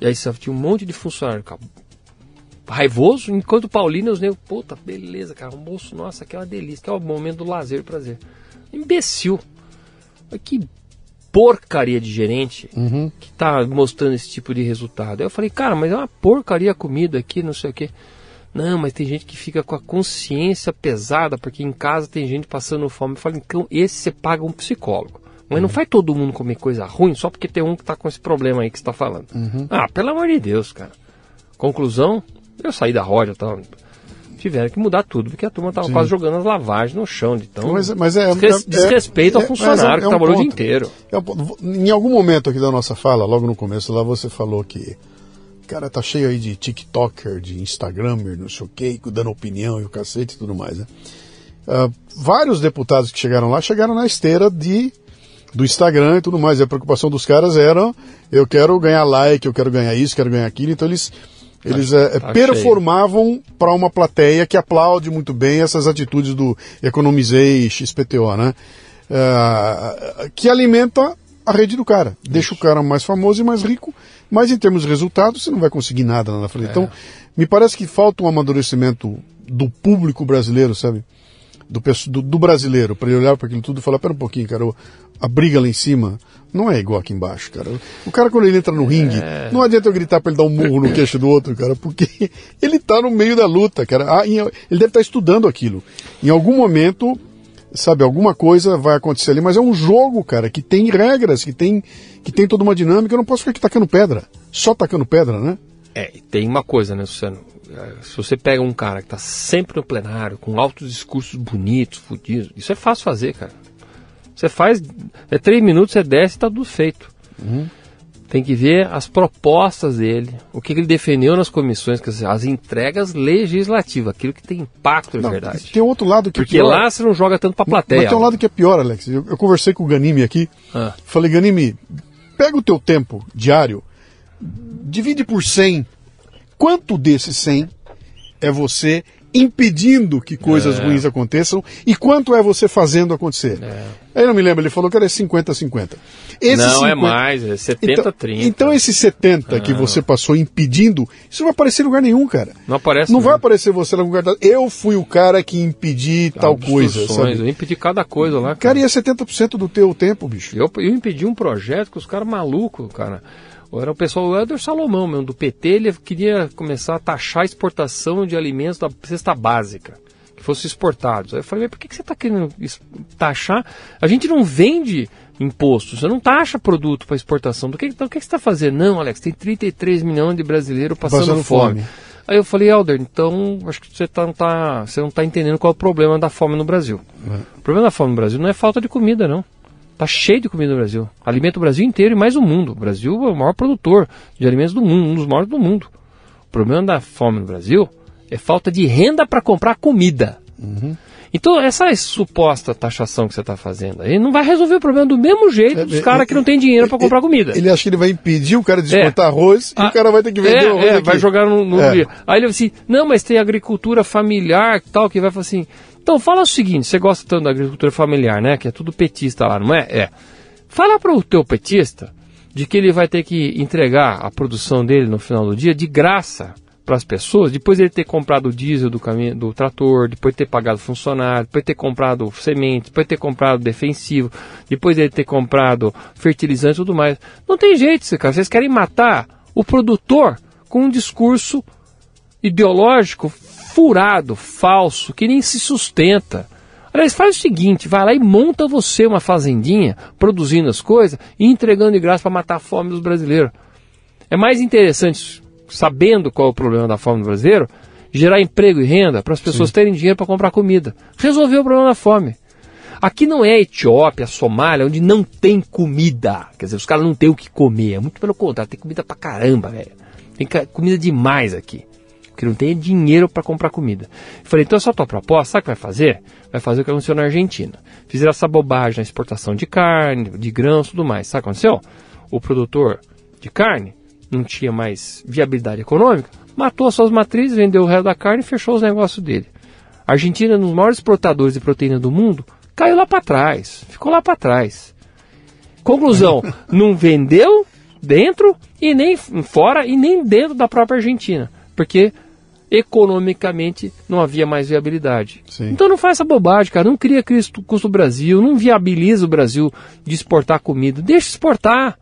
E aí só tinha um monte de funcionário, cara, raivoso, enquanto Paulínia os negros, puta, beleza, cara, almoço, nossa, que é uma delícia, que é o momento do lazer e prazer. Imbecil. Que porcaria de gerente uhum. que tá mostrando esse tipo de resultado. Aí eu falei, cara, mas é uma porcaria a comida aqui, não sei o quê. Não, mas tem gente que fica com a consciência pesada, porque em casa tem gente passando fome. Eu falo, então esse você paga um psicólogo. Mas uhum. não faz todo mundo comer coisa ruim só porque tem um que está com esse problema aí que você está falando. Uhum. Ah, pelo amor de Deus, cara. Conclusão, eu saí da roda, tal. Tiveram que mudar tudo, porque a turma estava quase jogando as lavagens no chão. De tão mas, mas é, desres, é, desrespeito é, ao funcionário é, que trabalhou um o dia inteiro. Um em algum momento aqui da nossa fala, logo no começo lá, você falou que cara tá cheio aí de TikToker, de Instagramer, não sei o que, dando opinião e o cacete e tudo mais, né? Uh, vários deputados que chegaram lá chegaram na esteira de do Instagram e tudo mais. E a preocupação dos caras era: eu quero ganhar like, eu quero ganhar isso, quero ganhar aquilo. Então eles, eles é, performavam para uma plateia que aplaude muito bem essas atitudes do economizei XPTO, né? Uh, que alimenta a rede do cara. Isso. Deixa o cara mais famoso e mais rico mas em termos de resultados, você não vai conseguir nada lá na frente. É. Então, me parece que falta um amadurecimento do público brasileiro, sabe? Do, do, do brasileiro, para ele olhar para aquilo tudo e falar: pera um pouquinho, cara, a briga lá em cima não é igual aqui embaixo, cara. O cara, quando ele entra no ringue, é. não adianta eu gritar para ele dar um murro no queixo do outro, cara, porque ele tá no meio da luta, cara. Ah, ele deve estar tá estudando aquilo. Em algum momento, sabe, alguma coisa vai acontecer ali, mas é um jogo, cara, que tem regras, que tem, que tem toda uma dinâmica. Eu não posso ficar aqui tacando pedra, só tacando pedra, né? É, tem uma coisa, né, Luciano? É, se você pega um cara que está sempre no plenário, com altos discursos bonitos, fodidos, isso é fácil fazer, cara. Você faz, é três minutos, você desce e está tudo feito. Uhum. Tem que ver as propostas dele, o que ele defendeu nas comissões, quer dizer, as entregas legislativas, aquilo que tem impacto de não, verdade. Tem outro lado que é Porque é pior. lá você não joga tanto para plateia. Mas tem um lado que é pior, Alex. Eu, eu conversei com o Ganime aqui. Ah. Falei, Ganime, pega o teu tempo diário, divide por 100. Quanto desses 100 é você impedindo que coisas é. ruins aconteçam e quanto é você fazendo acontecer. É. Aí não me lembro, ele falou que era 50-50. Não, 50... é mais, é 70-30. Então, então esse 70 ah. que você passou impedindo, isso não vai aparecer em lugar nenhum, cara. Não aparece. Não, vai aparecer você em lugar. Eu fui o cara que impedi tal coisa. Sabe? Eu impedi cada coisa lá. Cara, cara e é 70% do teu tempo, bicho. Eu, eu impedi um projeto que os caras malucos, cara. Era o pessoal, o Helder Salomão mesmo, do PT, ele queria começar a taxar a exportação de alimentos da cesta básica, que fossem exportados. Aí eu falei, mas por que, que você está querendo taxar? A gente não vende imposto, você não taxa produto para exportação. Do que, então o que, que você está fazendo? Não, Alex, tem 33 milhões de brasileiros passando, passando fome. fome. Aí eu falei, Helder, então acho que você, tá, não tá, você não está entendendo qual é o problema da fome no Brasil. É. O problema da fome no Brasil não é falta de comida, não. Está cheio de comida no Brasil. Alimenta o Brasil inteiro e mais o mundo. O Brasil é o maior produtor de alimentos do mundo, um dos maiores do mundo. O problema da fome no Brasil é falta de renda para comprar comida. Uhum. Então, essa suposta taxação que você está fazendo aí não vai resolver o problema do mesmo jeito dos é, caras que não têm dinheiro para comprar comida. Ele acha que ele vai impedir o cara de exportar é. arroz e o cara vai ter que vender é, o arroz. É, aqui. vai jogar no, no é. Aí ele vai assim: não, mas tem agricultura familiar tal, que vai falar assim: então fala o seguinte, você gosta tanto da agricultura familiar, né? Que é tudo petista lá, não é? É. Fala para o teu petista de que ele vai ter que entregar a produção dele no final do dia de graça para as pessoas, depois ele ter comprado o diesel do, caminho, do trator, depois de ter pagado funcionário, depois de ter comprado semente, depois de ter comprado defensivo, depois de ter comprado fertilizante e tudo mais. Não tem jeito, cara. Vocês querem matar o produtor com um discurso ideológico furado, falso, que nem se sustenta. Aliás, faz o seguinte, vai lá e monta você uma fazendinha, produzindo as coisas e entregando de graça para matar a fome dos brasileiros. É mais interessante, sabendo qual é o problema da fome do brasileiro, gerar emprego e renda para as pessoas Sim. terem dinheiro para comprar comida. Resolver o problema da fome. Aqui não é a Etiópia, a Somália, onde não tem comida. Quer dizer, os caras não têm o que comer. É muito pelo contrário, tem comida pra caramba, velho. Tem comida demais aqui que não tem dinheiro para comprar comida. Eu falei, então essa tua proposta, sabe o que vai fazer? Vai fazer o que aconteceu na Argentina. Fizeram essa bobagem na exportação de carne, de grãos, tudo mais. Sabe o que aconteceu? O produtor de carne não tinha mais viabilidade econômica, matou as suas matrizes, vendeu o resto da carne e fechou os negócios dele. A Argentina, um dos maiores exportadores de proteína do mundo, caiu lá para trás, ficou lá para trás. Conclusão, não vendeu dentro e nem fora e nem dentro da própria Argentina, porque economicamente não havia mais viabilidade. Sim. Então não faz essa bobagem, cara. Não cria custo Brasil, não viabiliza o Brasil de exportar comida. Deixa exportar.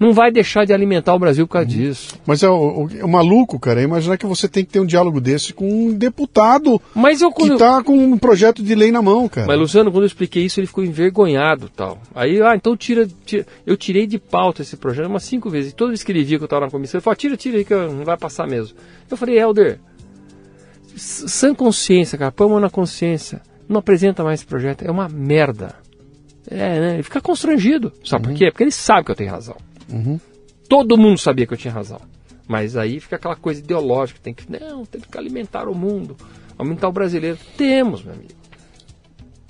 Não vai deixar de alimentar o Brasil por causa uhum. disso. Mas é o, o, maluco, cara, é imaginar que você tem que ter um diálogo desse com um deputado Mas eu, que está com um projeto de lei na mão, cara. Mas, Luciano, quando eu expliquei isso, ele ficou envergonhado tal. Aí, ah, então tira, tira. Eu tirei de pauta esse projeto umas cinco vezes. E toda vez que ele via que eu estava na comissão, ele falou, tira, tira aí que não vai passar mesmo. Eu falei, Helder, Sã consciência, cara, põe a mão na consciência. Não apresenta mais esse projeto, é uma merda. É, né? Ele fica constrangido. Sabe uhum. por quê? Porque ele sabe que eu tenho razão. Uhum. Todo mundo sabia que eu tinha razão. Mas aí fica aquela coisa ideológica, tem que, não, tem que alimentar o mundo, aumentar o brasileiro. Temos, meu amigo.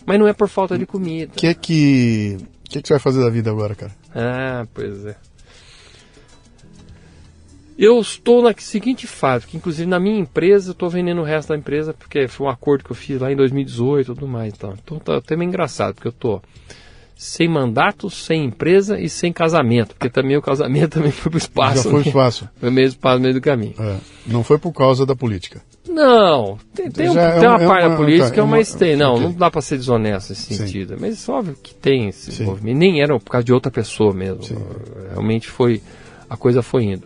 Mas não é por falta de comida. O que é que. O que, é que você vai fazer da vida agora, cara? Ah, pois é. Eu estou na seguinte fase, que inclusive na minha empresa eu estou vendendo o resto da empresa, porque foi um acordo que eu fiz lá em 2018 e tudo mais. Então, então tá até meio engraçado, porque eu estou sem mandato, sem empresa e sem casamento, porque também o casamento também foi para o espaço. Já foi para o né? espaço. Foi mesmo espaço, meio do caminho. É, não foi por causa da política. Não, tem, tem, um, é tem uma é parte da política, tá, é uma, mas tem. Não, okay. não dá para ser desonesto nesse sentido. Sim. Mas óbvio que tem esse Sim. movimento. Nem era por causa de outra pessoa mesmo. Sim. Realmente foi. A coisa foi indo.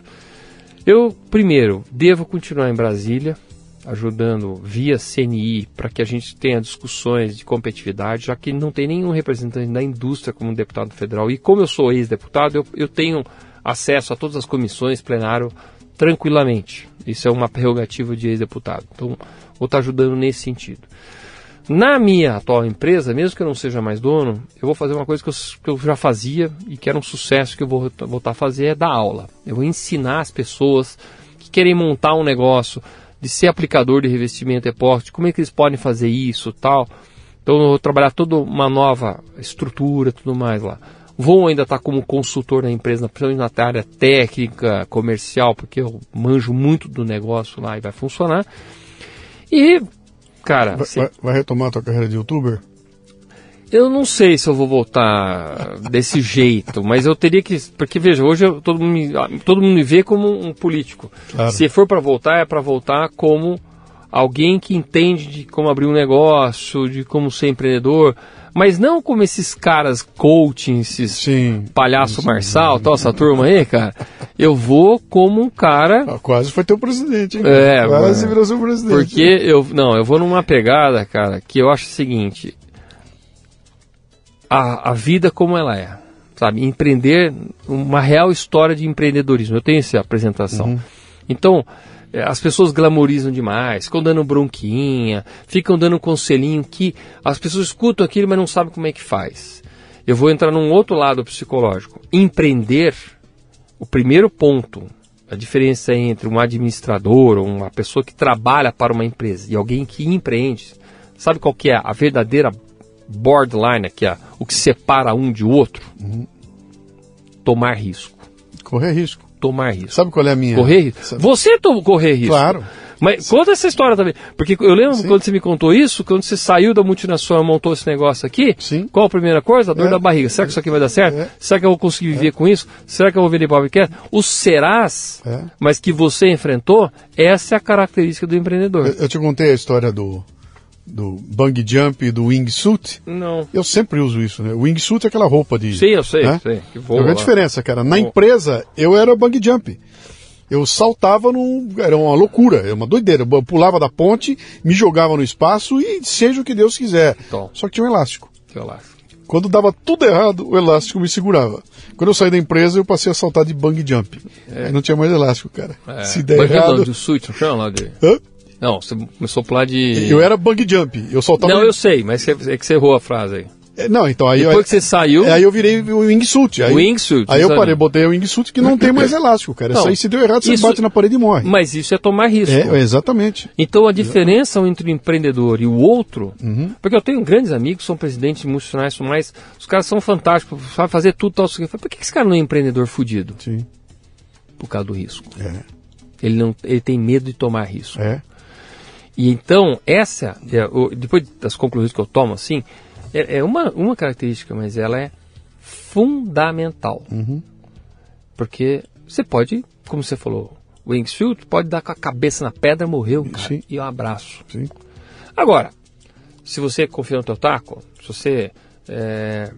Eu, primeiro, devo continuar em Brasília, ajudando via CNI para que a gente tenha discussões de competitividade, já que não tem nenhum representante da indústria como deputado federal. E como eu sou ex-deputado, eu, eu tenho acesso a todas as comissões, plenário, tranquilamente. Isso é uma prerrogativa de ex-deputado. Então, vou estar ajudando nesse sentido. Na minha atual empresa, mesmo que eu não seja mais dono, eu vou fazer uma coisa que eu, que eu já fazia e que era um sucesso que eu vou voltar a fazer, é dar aula. Eu vou ensinar as pessoas que querem montar um negócio, de ser aplicador de revestimento epóxi, como é que eles podem fazer isso tal. Então eu vou trabalhar toda uma nova estrutura, tudo mais lá. Vou ainda estar como consultor na empresa, principalmente na área técnica, comercial, porque eu manjo muito do negócio lá e vai funcionar. E cara. Vai, vai, vai retomar a tua carreira de youtuber? Eu não sei se eu vou voltar desse jeito, mas eu teria que. Porque, veja, hoje eu, todo, mundo me, todo mundo me vê como um político. Claro. Se for para voltar, é para voltar como alguém que entende de como abrir um negócio, de como ser empreendedor, mas não como esses caras coaching, esses Sim. palhaço Sim. marçal, tal, essa turma aí, cara. Eu vou como um cara. Ah, quase foi teu presidente, hein? É, quase virou seu presidente. Porque eu. Não, eu vou numa pegada, cara, que eu acho o seguinte. A, a vida como ela é. Sabe? Empreender, uma real história de empreendedorismo. Eu tenho essa apresentação. Então, eh, as pessoas glamorizam demais, ficam dando bronquinha, ficam dando conselhinho que as pessoas escutam aquilo, mas não sabem como é que faz. Eu vou entrar num outro lado psicológico. Empreender, o primeiro ponto, a diferença entre um administrador ou uma pessoa que trabalha para uma empresa e alguém que empreende, sabe qual que é a verdadeira borderline, que é o que separa um de outro? Tomar risco. Correr risco. Tomar risco. Sabe qual é a minha? Correr risco. Sabe- Você to- correr risco. Claro. Mas conta essa história também. Porque eu lembro Sim. quando você me contou isso, quando você saiu da multinacional e montou esse negócio aqui. Sim. Qual a primeira coisa? A dor É. da barriga. Será que isso aqui vai dar certo? É. Será que eu vou conseguir viver com isso? Será que eu vou vender podcast? Os serás, É. mas que você enfrentou, essa é a característica do empreendedor. Eu, eu te contei a história do, do bungee jump e do wingsuit. Não. Eu sempre uso isso, né? O wingsuit é aquela roupa de. Sim, eu sei, né? sei. Que voa é diferença, cara? Na empresa, eu era bungee jump. Eu saltava num. Era uma loucura, era uma doideira. Eu pulava da ponte, me jogava no espaço e seja o que Deus quiser. Então. Só que tinha um elástico. Que eu lá. Quando dava tudo errado, o elástico me segurava. Quando eu saí da empresa, eu passei a saltar de bungee jump. Aí não tinha mais elástico, cara. É. Se der errado. de suíte, não chama lá de... Hã? Não, você começou a pular de... Eu era bungee jump. Eu saltava. Não, eu sei, mas é que você errou a frase aí. É, Não, então aí Depois eu. que você saiu... É, Aí eu virei o wingsuit. Aí, Wingsuit, Aí eu exatamente. parei, botei o wingsuit que não tem mais elástico, cara. Isso Não, aí se deu errado, você isso- bate na parede e morre. Mas isso é tomar risco. É, exatamente. Então a diferença entre o empreendedor e o outro, Uhum. porque eu tenho grandes amigos, são presidentes multinacionais, são mais, os caras são fantásticos, sabem fazer tudo tal. falei, Por que esse cara não é empreendedor fudido? Sim. Por causa do risco. É. Ele não, ele tem medo de tomar risco. É. E então essa, é, depois das conclusões que eu tomo assim, é, é uma, uma característica, mas ela é fundamental. Uhum. Porque você pode, como você falou, o wingsuit pode dar com a cabeça na pedra, morreu, cara, Sim. e um abraço. Sim. Agora, se você confia no teu taco, se você é,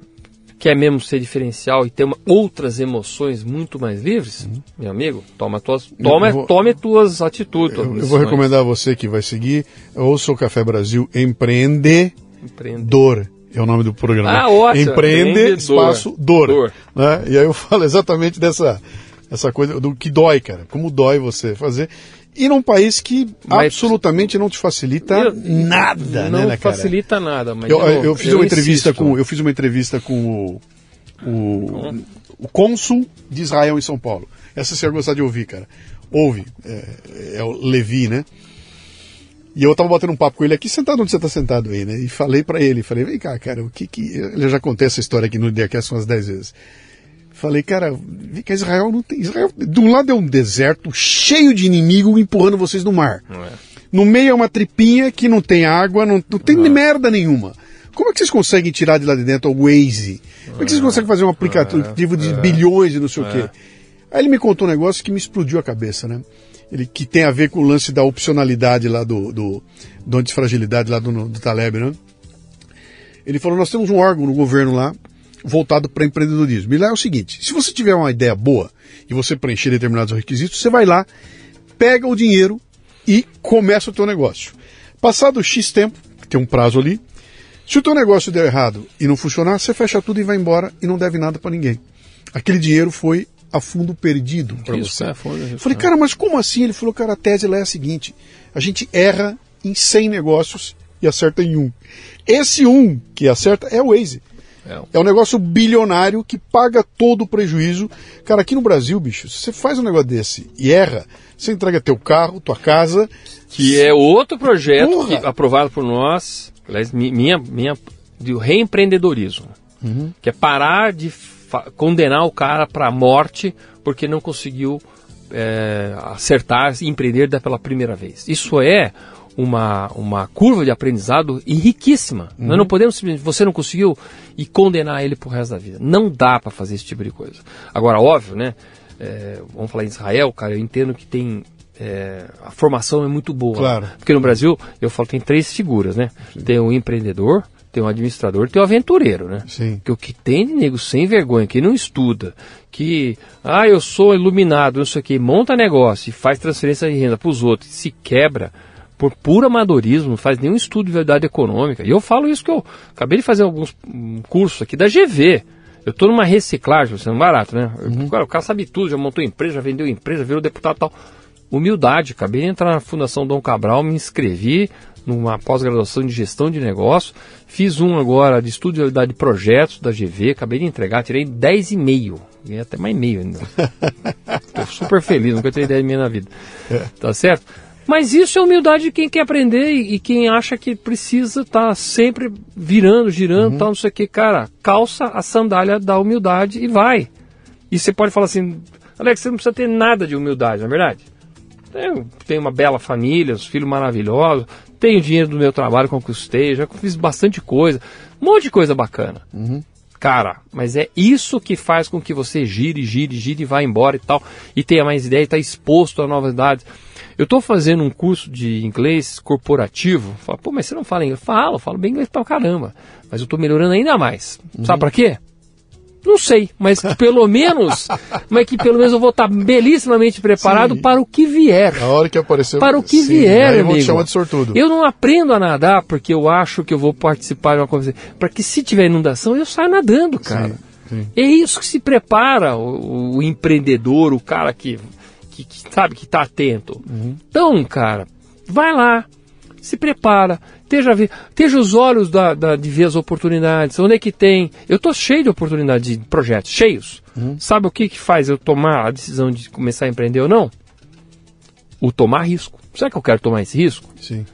quer mesmo ser diferencial e ter uma- outras emoções muito mais livres, meu amigo, toma tuas, toma, Uhum. vou- tome tuas atitudes. tuas Eu, eu vou recomendar a você que vai seguir, ouça o Café Brasil Empreendedor. Empreender. É o nome do programa. Ah, ótimo. Empreende, Empreendedor. espaço, dor. Dor. Né? E aí eu falo exatamente dessa essa coisa do que dói, cara. Como dói você fazer. E num país que Mas- absolutamente não te facilita Eu- nada, não né, né, cara? facilita nada, mas Eu, novo, eu fiz uma entrevista insisto. com eu fiz uma entrevista com o, o, o cônsul de Israel em São Paulo. Essa você ia gostar de ouvir, cara. Ouve, é, é o Levi, né? E eu tava batendo um papo com ele aqui, sentado onde você tá sentado aí, né? E falei pra ele, falei, vem cá, cara, o que que... Eu já contei essa história aqui no Diacast umas 10 vezes. Falei, cara, vem cá, Israel não tem... Israel, de um lado é um deserto cheio de inimigo empurrando vocês no mar. Não é. No meio é uma tripinha que não tem água, não, não tem merda nenhuma. Como é que vocês conseguem tirar de lá de dentro o Waze? Como é que vocês conseguem fazer um aplicativo de bilhões e não sei o quê? Aí ele me contou um negócio que me explodiu a cabeça, né? Ele, que tem a ver com o lance da opcionalidade lá do, do, do antifragilidade lá do, do Taleb, né? Ele falou, nós temos um órgão no governo lá voltado para empreendedorismo. E lá é o seguinte, se você tiver uma ideia boa e você preencher determinados requisitos, você vai lá, pega o dinheiro e começa o teu negócio. Passado X tempo, que tem um prazo ali, se o teu negócio der errado e não funcionar, você fecha tudo e vai embora e não deve nada para ninguém. Aquele dinheiro foi a fundo perdido para você. é, foi, Eu Falei, cara, mas como assim? Ele falou, cara, a tese lá é a seguinte: a gente erra em 100 negócios e acerta em um. Esse um que acerta é o Waze. É. Um negócio bilionário que paga todo o prejuízo. Cara, aqui no Brasil, bicho, se você faz um negócio desse e erra, você entrega teu carro, tua casa. Que é outro projeto que- aprovado por nós, aliás, mi- minha, minha, de reempreendedorismo. Uhum. Que é parar de condenar o cara para a morte porque não conseguiu é, acertar e empreender pela primeira vez. Isso é uma, uma curva de aprendizado riquíssima. Uhum. Nós não podemos simplesmente, você não conseguiu e condenar ele pro resto da vida. Não dá para fazer esse tipo de coisa. Agora, óbvio, né? É, vamos falar em Israel, cara, eu entendo que tem é, a formação é muito boa. Claro. Porque no Brasil, eu falo, tem três figuras, né? Sim. Tem o empreendedor, tem o administrador, tem o aventureiro, né? Sim. Que o que tem de nego sem vergonha, que não estuda, que, ah, eu sou iluminado, não sei o que, monta negócio e faz transferência de renda para os outros, se quebra por puro amadorismo, não faz nenhum estudo de verdade econômica. E eu falo isso que eu acabei de fazer alguns um, cursos aqui da GV. Eu estou numa reciclagem, sendo barato, né? Uhum. o cara sabe tudo, já montou empresa, já vendeu empresa, virou deputado e tal. Humildade, acabei de entrar na Fundação Dom Cabral, me inscrevi numa pós-graduação de gestão de negócio, fiz um agora de estudo de realidade de projetos da GV, acabei de entregar, tirei 10,5. Ganhei até mais meio ainda. Estou super feliz, nunca tirei 10 na vida. É. Tá certo? Mas isso é humildade de quem quer aprender e, e quem acha que precisa estar tá sempre virando, girando, uhum. tal, não sei o que. Cara, calça a sandália da humildade e vai. E você pode falar assim, Alex, você não precisa ter nada de humildade, não é verdade? Eu tenho uma bela família, os filhos maravilhosos, tenho dinheiro do meu trabalho, conquistei, já fiz bastante coisa, um monte de coisa bacana. Uhum. Cara, mas é isso que faz com que você gire, gire, gire e vá embora e tal, e tenha mais ideia, está exposto a novidades. Eu estou fazendo um curso de inglês corporativo. Fala, pô, mas você não fala inglês? Falo, falo bem inglês pra caramba. Mas eu estou melhorando ainda mais. Uhum. Sabe para quê? Não sei, mas que pelo menos, mas que pelo menos eu vou estar belíssimamente preparado sim. para o que vier. A hora que aparecer. Para o que sim, vier, aí amigo. Chama de sortudo. Eu não aprendo a nadar porque eu acho que eu vou participar de uma coisa. Para que se tiver inundação eu saia nadando, cara. Sim, é isso que se prepara o, o empreendedor, o cara que que, que sabe, que está atento. Uhum. Então, cara, vai lá, se prepara, esteja, esteja os olhos da, da, de ver as oportunidades, onde é que tem. Eu estou cheio de oportunidades, de projetos, cheios. Uhum. Sabe o que, que faz eu tomar a decisão de começar a empreender ou não? O tomar risco. Será que eu quero tomar esse risco? Sim.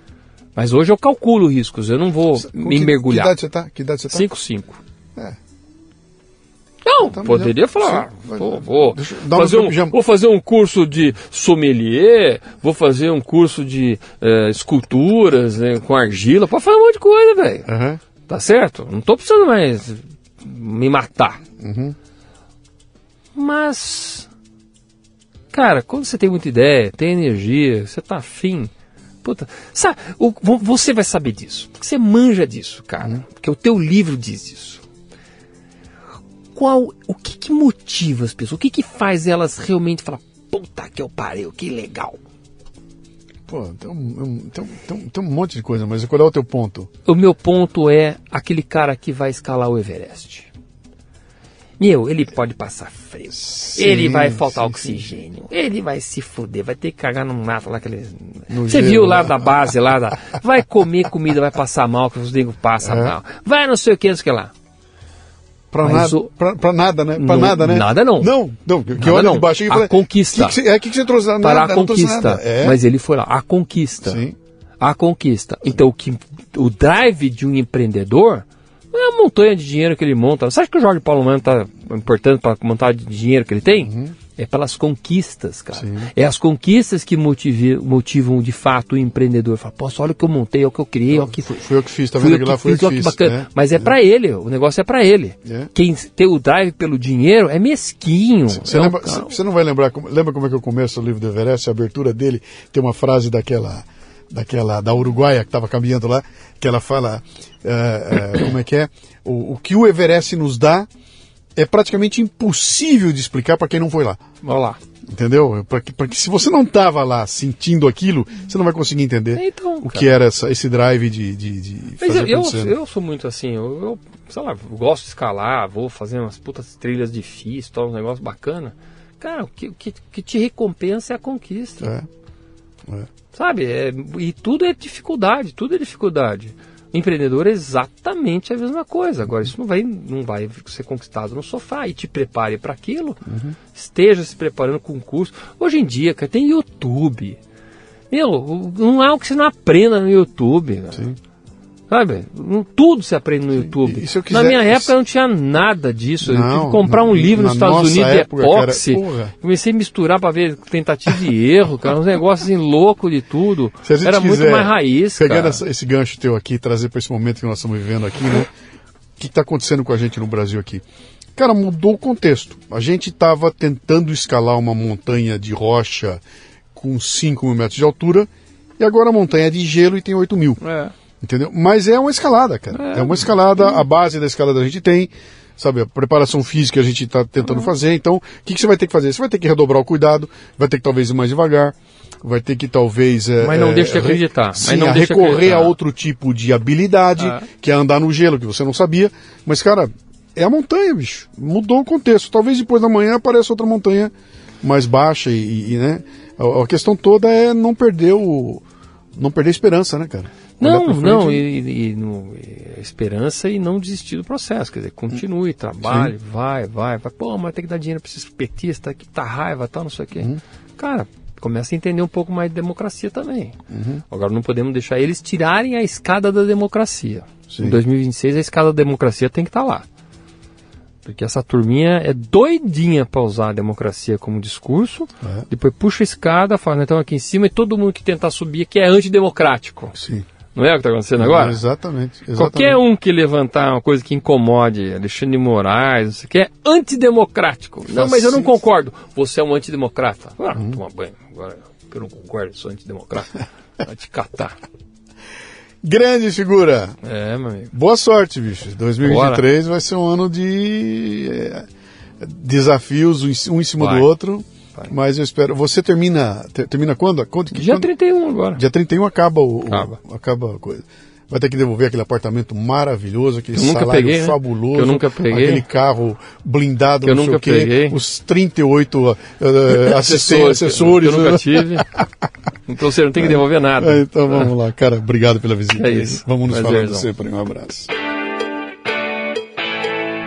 Mas hoje eu calculo riscos, eu não vou me que, mergulhar. Que idade você está? Que idade você está? 5, 5. É. Não, então, poderia falar, sim, vou, vou, fazer um, vou fazer um curso de sommelier, vou fazer um curso de uh, esculturas né, com argila, pode fazer um monte de coisa, velho. Uhum. Tá certo? Não tô precisando mais me matar. Uhum. Mas, cara, quando você tem muita ideia, tem energia, você tá afim, puta, sabe, o, você vai saber disso, porque você manja disso, cara, uhum. porque o teu livro diz isso qual, o que, que motiva as pessoas? O que, que faz elas realmente falar, puta que eu parei, que legal? Pô, tem um, tem, tem, tem um monte de coisa, mas qual é o teu ponto? O meu ponto é aquele cara que vai escalar o Everest. Meu, ele pode passar frio. Sim, ele vai faltar sim, oxigênio. Sim. Ele vai se fuder, vai ter que cagar no mato lá. Aquele... Você viu lá da base, lá da. Vai comer comida, vai passar mal, que os negros passam é. mal. Vai não sei o que, não sei o que lá. Pra nada, o... pra, pra, nada, né? Pra não, nada, né? Nada não. Não, não. Que nada olha não. baixo e fala, A conquista. Que que, é, que, que você trouxe? Nada, Para a conquista. É. Mas ele foi lá. A conquista. Sim. A conquista. Sim. Então, o, que, o drive de um empreendedor não é a montanha de dinheiro que ele monta. Você acha que o Jorge Paulo Mano está importando para montar de dinheiro que ele tem? Uhum. É pelas conquistas, cara. Sim. É as conquistas que motive, motivam de fato o empreendedor. Fala, poxa, olha o que eu montei, olha o que eu criei, olha o que. Foi, foi eu que fiz, tá vendo que lá? Foi eu que, fiz. Bacana. É, Mas é, é. para ele, o negócio é para ele. É. Quem tem o drive pelo dinheiro é mesquinho. Você, é um... não vai lembrar, lembra como é que eu começo o livro do Everest? A abertura dele tem uma frase daquela daquela da Uruguaia que estava caminhando lá, que ela fala uh, uh, como é que é o, o que o Everest nos dá é praticamente impossível de explicar para quem não foi lá. Vamos lá. Entendeu? Porque, se você não estava lá sentindo aquilo, você não vai conseguir entender então, o que era essa, esse drive de, de, de Mas fazer eu, eu, eu, sou muito assim, eu, eu, sei lá, gosto de escalar, vou fazer umas putas trilhas difíceis, tal, um negócio bacana. Cara, o que, que, que te recompensa é a conquista. É. é. Sabe? É, e tudo é dificuldade, tudo é dificuldade. Empreendedor é exatamente a mesma coisa. Agora, isso não vai, não vai ser conquistado no sofá. E te prepare para aquilo. Uhum. Esteja se preparando com curso. Hoje em dia, cara, tem YouTube. Meu, não há o que você não aprenda no YouTube. Sim. Sabe? Tudo se aprende no YouTube. Quiser, na minha época não tinha nada disso. Não, eu tive que comprar um livro nos Estados Unidos de epóxi. Comecei a misturar para ver tentativa de erro, cara. Uns negócios assim, loucos de tudo. Era muito mais raiz. Pegando essa, esse gancho teu aqui, trazer para esse momento que nós estamos vivendo aqui, né? O que está acontecendo com a gente no Brasil aqui? Cara, mudou o contexto. A gente estava tentando escalar uma montanha de rocha com 5 mil metros de altura e agora a montanha é de gelo e tem 8 mil. É. Entendeu? Mas é uma escalada, cara. É, é uma escalada, a base da escalada a gente tem, sabe? A preparação física a gente está tentando uhum. fazer. Então, o que, que, você vai ter que fazer? Você vai ter que redobrar o cuidado, vai ter que talvez ir mais devagar, vai ter que talvez. É, Mas não é, deixe de acreditar. Sim, não recorrer acreditar. a outro tipo de habilidade, é. que é andar no gelo, que você não sabia. Mas, cara, é a montanha, bicho. Mudou o contexto. Talvez depois da manhã apareça outra montanha mais baixa e, e né? A, a, questão toda é não perder o. Não perder a esperança, né, cara? Não, não, e, e, no, e, esperança e não desistir do processo. Quer dizer, continue, trabalhe, Sim. vai, vai, vai. Pô, mas tem que dar dinheiro para esses petistas, que tá raiva, tal, não sei o quê. Uhum. Cara, começa a entender um pouco mais de democracia também. Uhum. Agora não podemos deixar eles tirarem a escada da democracia. Sim. Em 2026 a escada da democracia tem que estar tá lá. Porque essa turminha é doidinha para usar a democracia como discurso, é. depois puxa a escada, fala, então aqui em cima e todo mundo que tentar subir aqui é antidemocrático. Sim. Não é o que está acontecendo agora? exatamente, exatamente, Qualquer um que levantar uma coisa que incomode Alexandre de Moraes, não sei o que, é antidemocrático. Não, mas eu não concordo. Você é um antidemocrata. Ah, hum. toma banho. Agora eu não concordo, sou antidemocrata. Vai te catar. Grande figura. É, meu amigo. Boa sorte, bicho. 2023 Bora. vai ser um ano de é, desafios um em cima vai. do outro. Vai. Mas eu espero. Você termina. termina quando? quando Dia quando? 31 agora. Dia 31 acaba o. Acaba. O, acaba a coisa. Vai ter que devolver aquele apartamento maravilhoso, aquele salário peguei, né? fabuloso. Que eu nunca peguei. Aquele carro blindado, que eu nunca peguei. Os 38 uh, assessores, assessores. Que eu nunca tive. Então você não tem que devolver nada. É, então vamos lá, cara. Obrigado pela visita. É isso. Vamos nos falar com sempre. Um abraço.